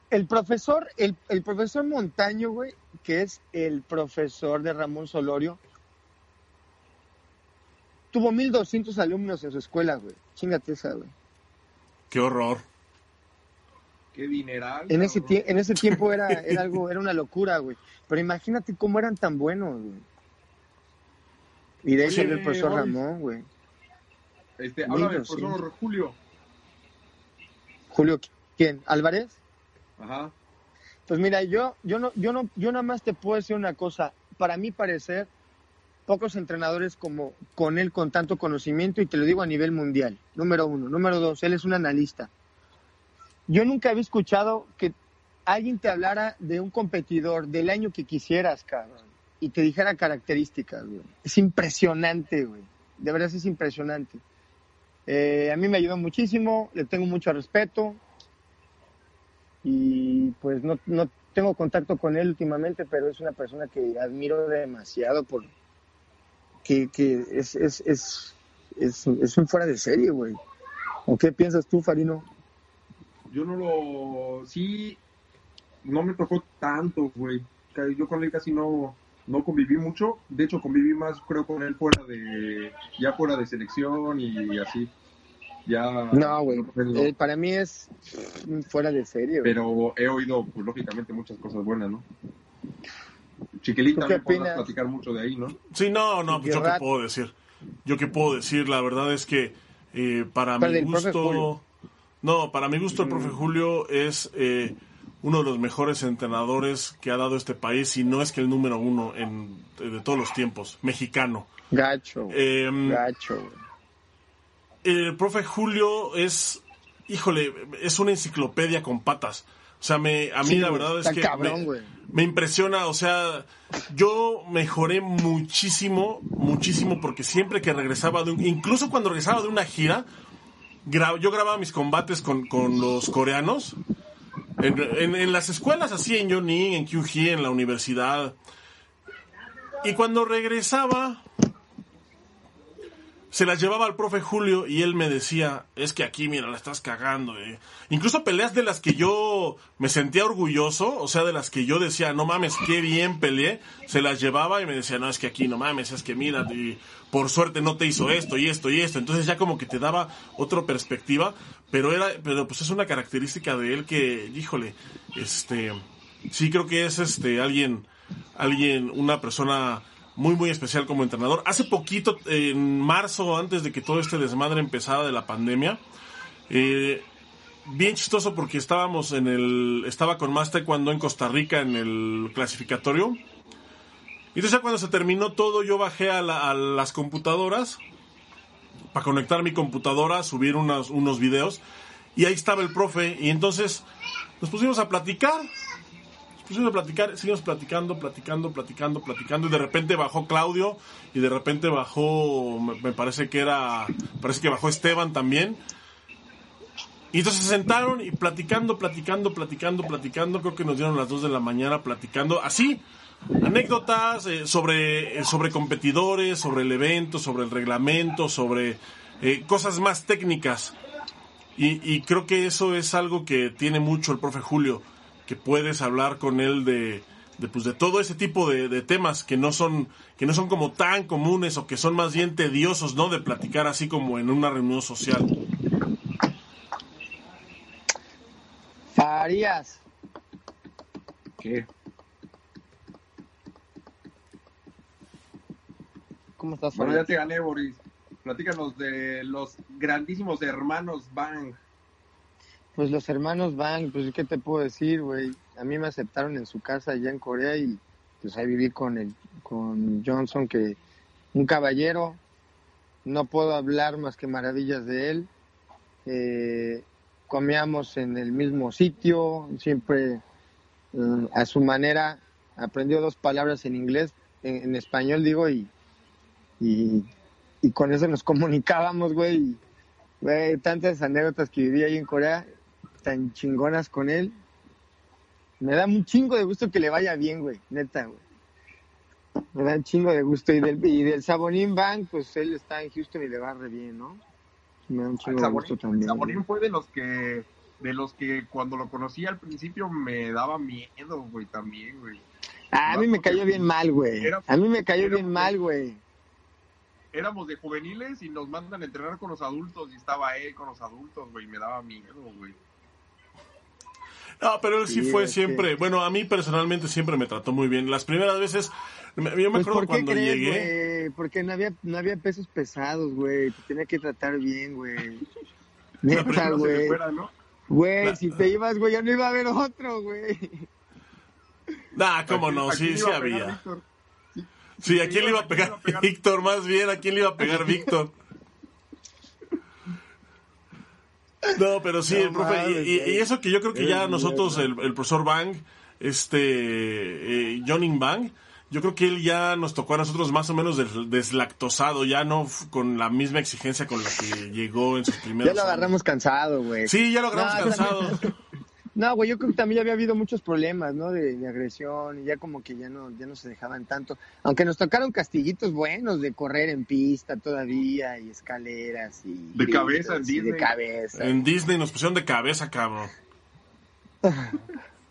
el profesor, el, el profesor Montaño, güey, que es el profesor de Ramón Solorio, tuvo 1200 alumnos en su escuela, güey. Chingate esa, güey. Qué horror. Qué dineral. En ese, en ese tiempo era, era algo, era una locura, güey. Pero imagínate cómo eran tan buenos, güey. Y de salió el profesor. Ramón, güey. Este, háblame, Niños, profesor Julio. Julio, ¿quién? ¿Álvarez? Ajá. Pues mira, yo, yo no, yo no, yo nada más te puedo decir una cosa. Para mi parecer, pocos entrenadores como con él con tanto conocimiento y te lo digo a nivel mundial. Número uno. Número dos, él es un analista. Yo nunca había escuchado que alguien te hablara de un competidor del año que quisieras, cabrón, y te dijera características, güey. Es impresionante, güey. De verdad es impresionante. Eh, a mí me ayudó muchísimo, le tengo mucho respeto y pues no, no tengo contacto con él últimamente, pero es una persona que admiro demasiado por que, que es, es, es, es, es un fuera de serie, güey. ¿O qué piensas tú, Farino? Yo no lo. Sí, no me tocó tanto, güey. Yo con él casi no, no conviví mucho. De hecho, conviví más, creo, con él fuera de. Ya fuera de selección y así. Ya. No, güey. no, Eh, para mí es fuera de serie, güey. Pero he oído, pues, lógicamente, muchas cosas buenas, ¿no? Chiquilita, ¿Tú qué me podrás platicar mucho de ahí, ¿no? Sí, no, no, pues yo qué puedo decir. Yo qué puedo decir, la verdad es que eh, para Pero mi gusto... No, para mi gusto el profe Julio es eh, uno de los mejores entrenadores que ha dado este país, y no es que el número uno en, de todos los tiempos, mexicano. Gacho. Eh, Gacho, el profe Julio es, híjole, es una enciclopedia con patas. O sea, me, a mí Sí, la verdad es que cabrón, me, impresiona, o sea, yo mejoré muchísimo, muchísimo, porque siempre que regresaba de un, incluso cuando regresaba de una gira, gra- yo grababa mis combates con, con los coreanos en, en- en las escuelas así, en Johnny, en QG, en la universidad. Y cuando regresaba, se las llevaba al profe Julio y él me decía, es que aquí, mira, la estás cagando. eh". Incluso peleas de las que yo me sentía orgulloso, o sea, de las que yo decía, no mames, qué bien peleé, se las llevaba y me decía, no, es que aquí, no mames, es que mira, y por suerte no te hizo esto y esto y esto. Entonces ya como que te daba otra perspectiva, pero era, pero pues es una característica de él que, híjole, este, sí creo que es este, alguien, alguien, una persona muy muy especial como entrenador. Hace poquito, en marzo, antes de que todo este desmadre empezara de la pandemia, eh, bien chistoso porque estábamos en el, estaba con más taekwondo en Costa Rica en el clasificatorio. Y entonces ya cuando se terminó todo, yo bajé a, la- a las computadoras para conectar mi computadora, subir unos, unos videos. Y ahí estaba el profe. Y entonces nos pusimos a platicar pusimos a platicar, seguimos platicando, platicando, platicando, platicando, y de repente bajó Claudio, y de repente bajó, me, me parece que era, parece que bajó Esteban también. Y entonces se sentaron y platicando, platicando, platicando, platicando, creo que nos dieron las 2 de la mañana platicando, así, anécdotas eh, sobre, eh, sobre competidores, sobre el evento, sobre el reglamento, sobre eh, cosas más técnicas. Y, y creo que eso es algo que tiene mucho el profe Julio, que puedes hablar con él de, pues, de todo ese tipo de, de temas que no son que no son como tan comunes o que son más bien tediosos, ¿no? De platicar así como en una reunión social. Farías, ¿Qué? ¿cómo estás, Bueno, ya te gané, Boris. Platícanos de los grandísimos hermanos Bang. Pues los hermanos Bang, pues ¿qué te puedo decir, güey? A mí me aceptaron en su casa allá en Corea y pues ahí viví con el con Johnson que un caballero, no puedo hablar más que maravillas de él. Eh, comíamos en el mismo sitio, siempre eh, a su manera aprendió dos palabras en inglés, en, español digo y, y con eso nos comunicábamos, güey. Güey, tantas anécdotas que viví ahí en Corea, tan chingonas con él. Me da un chingo de gusto que le vaya bien, güey, neta, güey. Me da un chingo de gusto. Y del, y del Sabonín Bank, pues él está en Houston y le va re bien, ¿no? Me da un El chingo de gusto Sabonín, también. Sabonín güey. fue de los que de los que cuando lo conocí al principio me daba miedo, güey, también, güey. Ah, a mí me cayó bien mal, güey. A mí me cayó bien mal, güey. Éramos de juveniles y nos mandan a entrenar con los adultos y estaba él con los adultos, güey, me daba miedo, güey. No, pero él sí, Sí, fue siempre, bueno, a mí personalmente siempre me trató muy bien. Las primeras veces, yo me Pues, acuerdo ¿por qué cuando crees, llegué. Porque no había, no había pesos pesados, güey. Te tenía que tratar bien, güey. Neta, güey. Güey, si te ibas, güey, ya no iba a haber otro, güey. Nah, cómo ¿A quién- no, sí, sí había. Sí, ¿a quién le iba a ¿A quién le pegar iba a pegar? Víctor? Más bien, ¿a quién le iba a pegar Víctor? No, pero sí, No el profe, mames, y, y- eso que yo creo que ya nosotros, el, el profesor Bang, este, eh, Johnny Bang, yo creo que él ya nos tocó a nosotros más o menos des- deslactosado, ya no con la misma exigencia con la que llegó en sus primeros Ya lo años. agarramos cansado, güey. Sí, ya lo agarramos No, cansado. No, güey, yo creo que también había habido muchos problemas, ¿no? De, de agresión y ya como que ya no, ya no se dejaban tanto. Aunque nos tocaron castiguitos buenos de correr en pista todavía y escaleras y... De cabeza en gritos, y De Disney. cabeza. En Disney nos pusieron de cabeza, cabrón.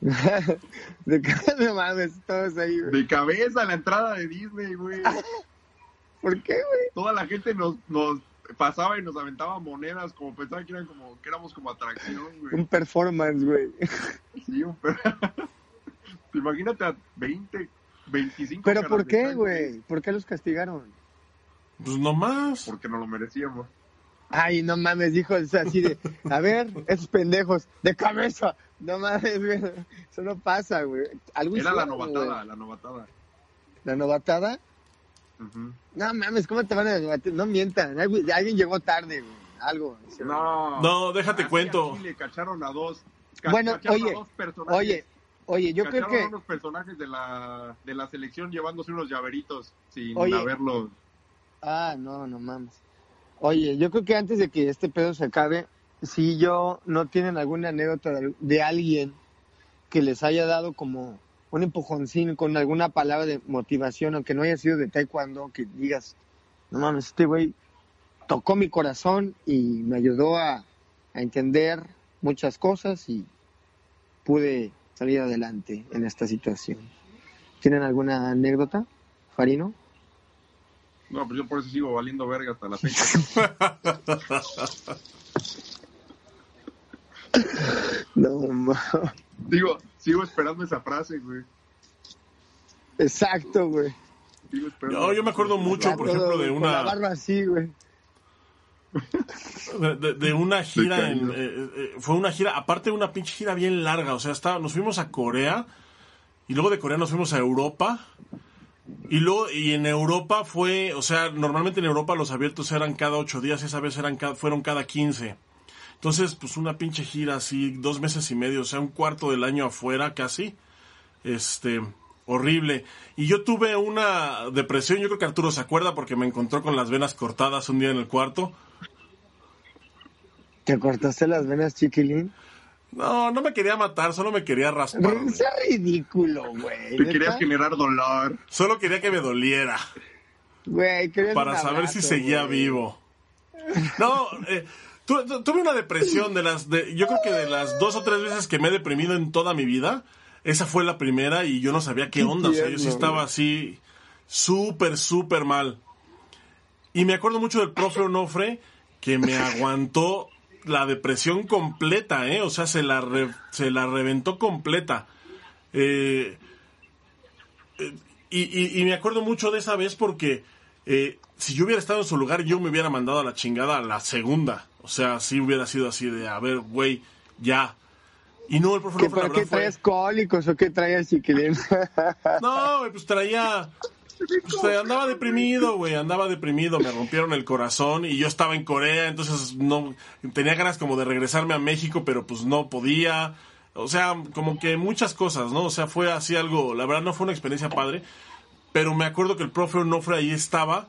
de cabeza, mames, todos ahí, güey. De cabeza la entrada de Disney, güey. ¿Por qué, güey? Toda la gente nos, nos pasaba y nos aventaba monedas como pensaban que eran como que éramos como atracción, güey. Un performance, güey. Sí, un per- Imagínate a 20, 25 ¿Pero por qué, güey? ¿Por qué los castigaron? Pues nomás. Porque no lo merecíamos. Ay, no mames, dijo o sea, así de, a ver, esos pendejos, de cabeza. No mames, güey, eso no pasa, güey. Algo Era la hicieron, novatada, güey. la novatada. ¿La novatada? Ujú. No mames, ¿cómo te van a novatar? No mientan, algu- alguien llegó tarde, güey. Algo. hicieron. No, No, déjate Así cuento. le cacharon a dos. ca- Bueno, cacharon a oye, dos personajes. Oye, oye, yo creo cacharon a que, unos personajes de la, de la selección llevándose unos llaveritos sin Oye. haberlo. ah, no, no mames. Oye, yo creo que antes de que este pedo se acabe, si yo no tienen alguna anécdota de, alguien que les haya dado como un empujoncín con alguna palabra de motivación, aunque no haya sido de taekwondo, que digas, no mames, este güey tocó mi corazón y me ayudó a, a entender muchas cosas y pude salir adelante en esta situación. ¿Tienen alguna anécdota, Farino? No, pues yo por eso sigo valiendo verga hasta la fecha. No, ma- Digo, sigo esperando esa frase, güey. exacto, güey. Sigo esperando. No, yo me acuerdo mucho, por ejemplo, de con la una barba así, güey. de, de- de una gira en, caído. eh, eh, fue una gira aparte de una pinche gira bien larga o sea estaba, nos fuimos a Corea y luego de Corea nos fuimos a Europa y luego y en Europa fue o sea normalmente en Europa los abiertos eran cada ocho días esa vez eran fueron cada quince. Entonces pues una pinche gira así dos meses y medio o sea un cuarto del año afuera casi este horrible. Y yo tuve una depresión yo creo que Arturo se acuerda porque me encontró con las venas cortadas un día en el cuarto. ¿Te cortaste las venas, chiquilín? No, no me quería matar, solo me quería raspar. Sea ridículo, güey. Te querías generar dolor. Solo quería que me doliera Güey, para un saber si seguía vivo. No, eh, tu- tu- tuve una depresión de las, de, yo creo que de las dos o tres veces que me he deprimido en toda mi vida, esa fue la primera y yo no sabía qué onda, o sea, yo sí estaba así súper, súper mal. Y me acuerdo mucho del profe Onofre que me aguantó la depresión completa, ¿eh? O sea, se la, re- se la reventó completa. Eh, eh, y, y- y me acuerdo mucho de esa vez porque eh, si yo hubiera estado en su lugar, yo me hubiera mandado a la chingada a la segunda. O sea, sí hubiera sido así de, a ver, güey, ya. Y no, el profe ¿Qué, Onofre, la ¿Para qué fue- traes cólicos o qué traías, chiquilín? no, pues traía. Eh, andaba deprimido, güey, andaba deprimido, me rompieron el corazón y yo estaba en Corea, entonces no tenía ganas como de regresarme a México, pero pues no podía. O sea, como que muchas cosas, ¿no? O sea, fue así algo, la verdad no fue una experiencia padre, pero me acuerdo que el profe Onofre ahí estaba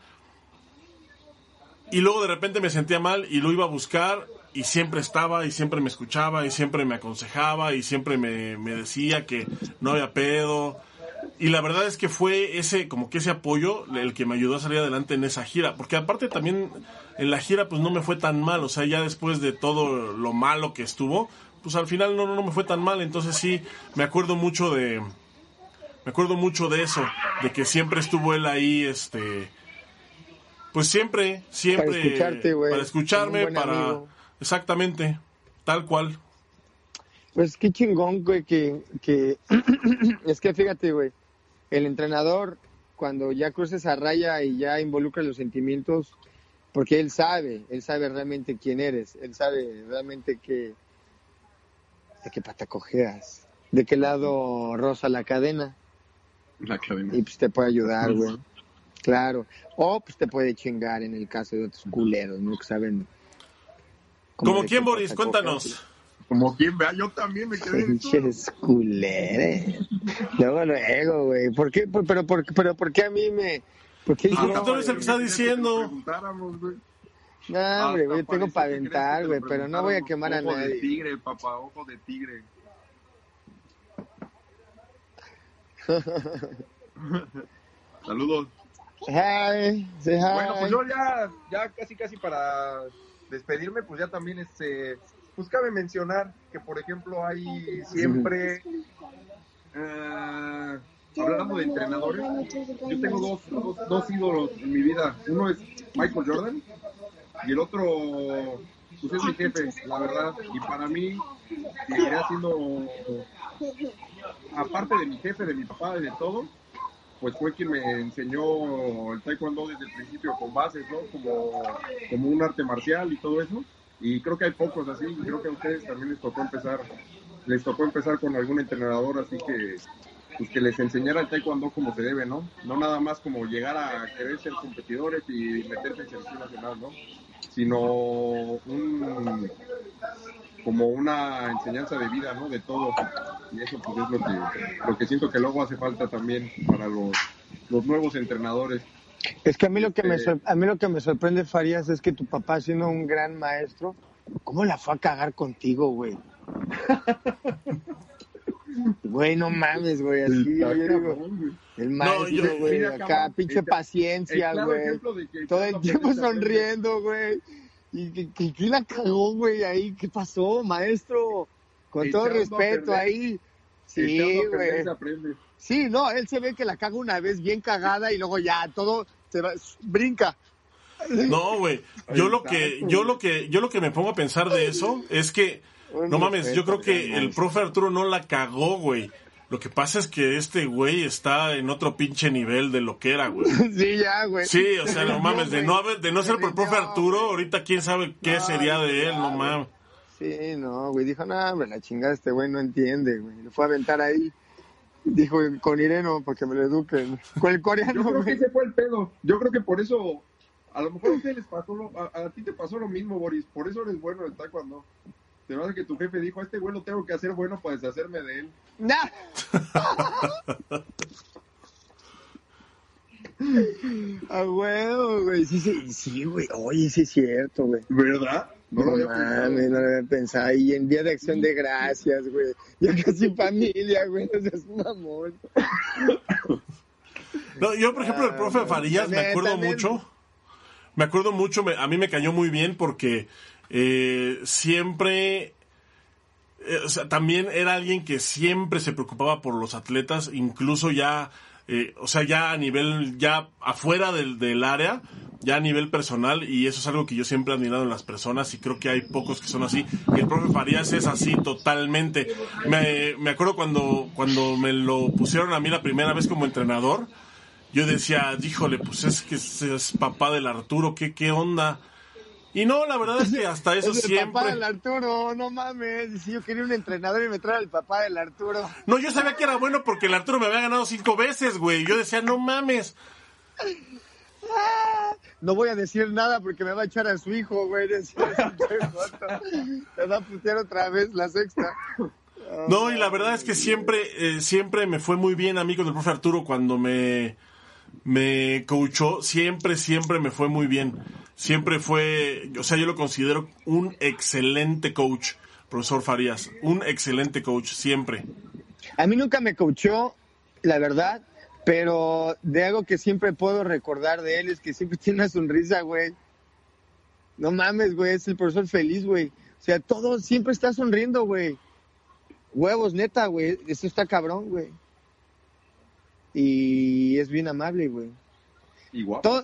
y luego de repente me sentía mal y lo iba a buscar y siempre estaba y siempre me escuchaba y siempre me aconsejaba y siempre me, me decía que no había pedo. Y la verdad es que fue ese, como que ese apoyo el que me ayudó a salir adelante en esa gira. Porque aparte también en la gira pues no me fue tan mal. O sea, ya después de todo lo malo que estuvo, pues al final no, no, no me fue tan mal. Entonces sí, me acuerdo mucho de... Me acuerdo mucho de eso, de que siempre estuvo él ahí, este... Pues siempre, siempre... Para escucharte, güey, Para escucharme, para... amigo. Exactamente, tal cual. Pues qué chingón, güey, que, que... es que fíjate, güey, el entrenador, cuando ya cruza esa raya y ya involucra los sentimientos, porque él sabe, él sabe realmente quién eres, él sabe realmente que... de qué pata cojeas, de qué lado rosa la cadena, La cadena. y pues te puede ayudar, güey. Claro. O pues te puede chingar en el caso de otros culeros, ¿no? Que saben... cómo ¿Como quién, Boris? Cuéntanos. cojeas. Como quien vea, yo también me quedé. Pinches culeres. Luego, luego, güey. ¿Por qué? Por- Pero, por, pero, ¿por qué a mí me...? ¿Por qué Pues yo? porque tú eres el que está que diciendo. preguntáramos, güey. No, hombre, güey, Hasta tengo para que que aventar, güey, pero no voy a quemar a Ojo de nadie. tigre, papá, ojo de tigre. Saludos. Hi, say hi. Bueno, pues yo ya, ya casi casi para despedirme, pues ya también este, pues cabe mencionar que por ejemplo hay siempre, eh, hablando de entrenadores, yo tengo dos, dos, dos ídolos en mi vida. Uno es Michael Jordan y el otro, pues es mi jefe, la verdad. Y para mí, seguirá siendo, aparte de mi jefe, de mi papá, de todo, pues fue quien me enseñó el taekwondo desde el principio con bases, ¿no? Como, como un arte marcial y todo eso. Y creo que hay pocos así, y creo que a ustedes también les tocó empezar, les tocó empezar con algún entrenador así que, pues que les enseñara el taekwondo como se debe, ¿no? No nada más como llegar a querer ser competidores y meterse en selección nacional, ¿no? Sino un, como una enseñanza de vida, ¿no? De todo. Y eso pues es lo que, lo que siento que luego hace falta también para los, los nuevos entrenadores. Es que a mí lo que me Este- a mí lo que me sorprende Farías es que tu papá siendo un gran maestro, ¿cómo la fue a cagar contigo, güey? Güey, no mames, güey, así, yo digo, el maestro, güey, acá, cabrón, pinche paciencia, claro güey. Todo el tiempo sonriendo, güey. ¿Y que, que, que la cagó, güey, ahí? ¿Qué pasó, maestro? Con todo respeto, ahí. Sí, güey. Sí, no, él se ve que la caga una vez bien cagada y luego ya todo se va, brinca. No, güey. Yo lo que, yo lo que, yo lo que me pongo a pensar de eso es que, no mames, yo creo que el profe Arturo no la cagó, güey. Lo que pasa es que este güey está en otro pinche nivel de lo que era, güey. Sí, ya, güey. Sí, o sea, no mames, de no haber, de no Se ser por el profe Arturo, ahorita quién sabe qué No, sería de él, no mames. Sí, no, güey. Dijo, no, hombre, la chingada este güey no entiende, güey. Le fue a aventar ahí. Dijo, con Ireno, para que me lo eduquen. Con el Yo coreano, creo que ese fue el pedo. Yo creo que por eso, a lo mejor a ustedes les pasó, lo- a, a ti te pasó lo mismo, Boris. Por eso eres bueno en taekwondo. Te vas a que tu jefe dijo, a este güey lo tengo que hacer bueno para deshacerme de él. Nah. A huevo, güey. Sí, sí, sí, güey. Oye, sí es cierto, güey. ¿Verdad? No lo había pensado. mames, no lo había pensado. Y en Día de Acción de Gracias, güey. Ya casi familia, güey. No seas mamón. No, yo, por ejemplo, el Ah, profe. Farías me acuerdo también. mucho. Me acuerdo mucho, me- a mí me cayó muy bien porque eh, siempre. eh, o sea, también era alguien que siempre se preocupaba por los atletas, incluso ya. Eh, o sea, ya a nivel. Ya afuera del, del área, ya a nivel personal, y eso es algo que yo siempre he admirado en las personas, y creo que hay pocos que son así. El profe Farías es así totalmente. Me, me acuerdo cuando, cuando me lo pusieron a mí la primera vez como entrenador yo decía, híjole, pues es que es, es papá del Arturo, ¿qué, qué onda? Y no, la verdad es que hasta eso es el siempre... papá del Arturo, no mames. Si yo quería un entrenador y me trae el papá del Arturo. No, yo sabía que era bueno porque el Arturo me había ganado cinco veces, güey. Yo decía, no mames. No voy a decir nada porque me va a echar a su hijo, güey. Me va a putear otra vez la sexta. No, y la verdad es que siempre, eh, siempre me fue muy bien a mí con el profe Arturo cuando me, me coachó. Siempre, siempre me fue muy bien. Siempre fue, o sea, yo lo considero un excelente coach, profesor Farías. Un excelente coach, siempre. A mí nunca me coachó, la verdad, pero de algo que siempre puedo recordar de él es que siempre tiene una sonrisa, güey. No mames, güey, es el profesor feliz, güey. O sea, todo siempre está sonriendo, güey. Huevos, neta, güey. Eso está cabrón, güey. Y es bien amable, güey. Igual. Todo,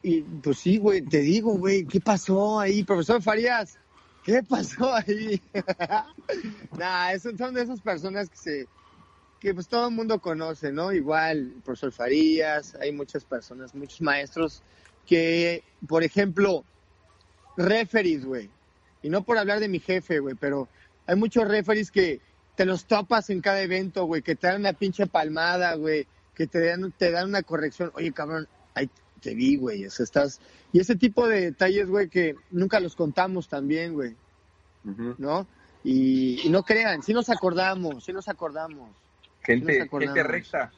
y pues sí, güey, te digo, güey, ¿qué pasó ahí, profesor Farías? ¿Qué pasó ahí? nah, eso- son de esas personas que se, que pues todo el mundo conoce, ¿no? Igual, el profesor Farías, hay muchas personas, muchos maestros que, por ejemplo, referees, güey. Y no por hablar de mi jefe, güey, pero hay muchos referees que te los topas en cada evento, güey, que te dan una pinche palmada, güey, que te dan, te dan una corrección. Oye, cabrón, ahí te vi, güey, o sea, estás... Y ese tipo de detalles, güey, que nunca los contamos también, güey. ¿no? Y, y no crean, sí nos acordamos, sí nos acordamos. Gente, Nos acordamos. gente recta.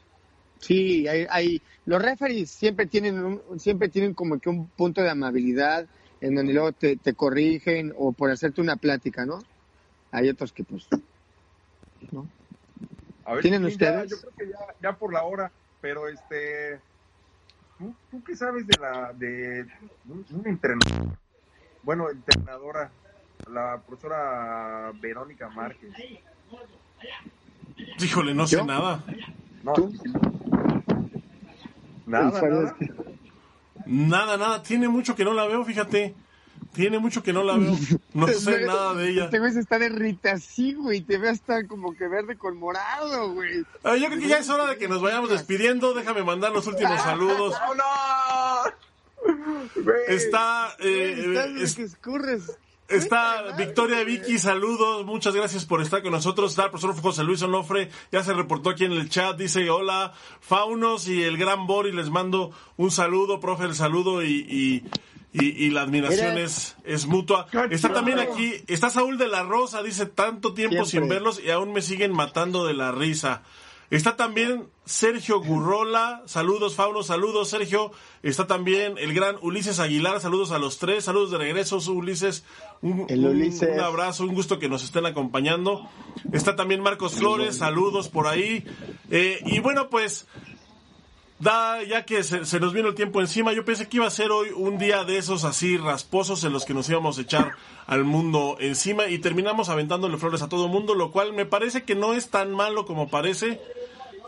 Sí, hay, hay, los referees siempre tienen, un- siempre tienen como que un punto de amabilidad en donde luego te, te corrigen o por hacerte una plática, ¿no? Hay otros que pues, ¿no? A ver, ¿Tienen sí, ya- ustedes? yo creo que ya, ya por la hora, pero este, ¿tú, tú qué sabes de la, de un, un entrenador? Bueno, entrenadora, la profesora Verónica Márquez. Híjole, no sé nada. No, ¿Tú? nada, nada. que- Nada, nada. Tiene mucho que no la veo, fíjate. Tiene mucho que no la veo. No sé nada de ella. Este güey se está derrita así, güey, te ve hasta como que verde con morado, güey. Ah, yo creo que ya es hora de que nos vayamos despidiendo. Déjame mandar los últimos saludos. ¡Oh, no! Güey. Está, eh, Estás de es- que escurres. está Victoria Vicky, saludos, muchas gracias por estar con nosotros. Está el profesor José Luis Onofre, ya se reportó aquí en el chat, dice hola, Faunos y el gran Boris, les mando un saludo, profe, el saludo y, y, y- y la admiración Mira. es, es mutua. Está también aquí, está Saúl de la Rosa, dice tanto tiempo sin verlos y aún me siguen matando de la risa. Está también Sergio Gurrola, saludos Fauno, saludos Sergio. Está también el gran Ulises Aguilar, saludos a los tres, saludos de regreso Ulises. Un, un, abrazo, un gusto que nos estén acompañando. Está también Marcos Flores, saludos por ahí. Eh, y bueno, pues da ya que se, nos vino el tiempo encima, yo pensé que iba a ser hoy un día de esos así rasposos en los que nos íbamos a echar al mundo encima y terminamos aventándole flores a todo el mundo, lo cual me parece que no es tan malo como parece.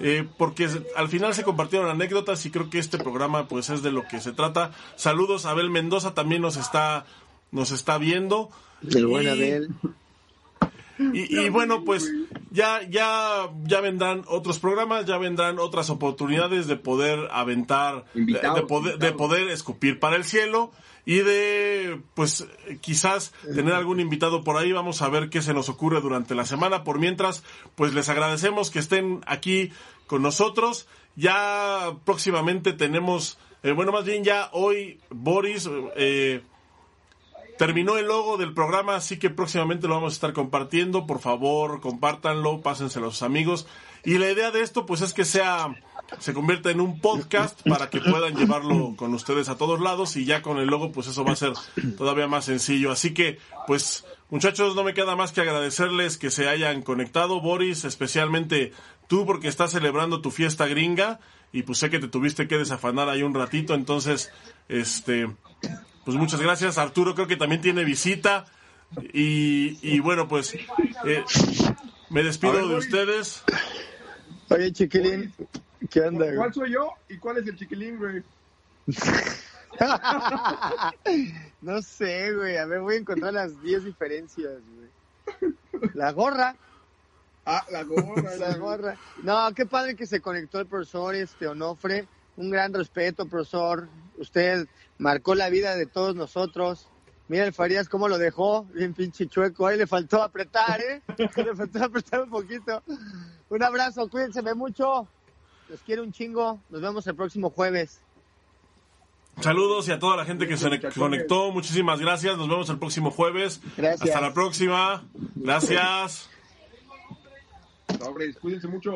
Eh, porque al final se compartieron anécdotas y creo que este programa pues es de lo que se trata. Saludos, Abel Mendoza también nos está, nos está viendo. El buen Abel. Y, bueno, pues ya, ya, ya vendrán otros programas, ya vendrán otras oportunidades de poder aventar, de, poder, de poder escupir para el cielo y de, pues, quizás tener algún invitado por ahí. Vamos a ver qué se nos ocurre durante la semana. Por mientras, pues les agradecemos que estén aquí con nosotros. Ya próximamente tenemos, eh, bueno, más bien ya hoy Boris, eh, Terminó el logo del programa, así que próximamente lo vamos a estar compartiendo. Por favor, compártanlo, pásenselo a sus amigos. Y la idea de esto, pues, es que sea, se convierta en un podcast para que puedan llevarlo con ustedes a todos lados. Y ya con el logo, pues eso va a ser todavía más sencillo. Así que, pues, muchachos, no me queda más que agradecerles que se hayan conectado. Boris, especialmente tú, porque estás celebrando tu fiesta gringa. Y pues sé que te tuviste que desafanar ahí un ratito. Entonces, este, pues muchas gracias. Arturo creo que también tiene visita. Y, bueno, pues eh, me despido de ustedes. Oye, chiquilín, ¿qué onda? ¿Cuál soy yo y cuál es el chiquilín, güey? no sé, güey. A ver, voy a encontrar las 10 diferencias, güey. La gorra. Ah, la gorra. la gorra. No, qué padre que se conectó el profesor este Onofre. Un gran respeto, profesor. Usted marcó la vida de todos nosotros. Mira el Farías cómo lo dejó, bien pinche chueco. Ahí le faltó apretar, ¿eh? le faltó apretar un poquito. Un abrazo, cuídense mucho. Los quiero un chingo. Nos vemos el próximo jueves. Saludos y a toda la gente que se conectó. Muchísimas gracias. Nos vemos el próximo jueves. Gracias. Hasta la próxima. Gracias. Cuídense mucho.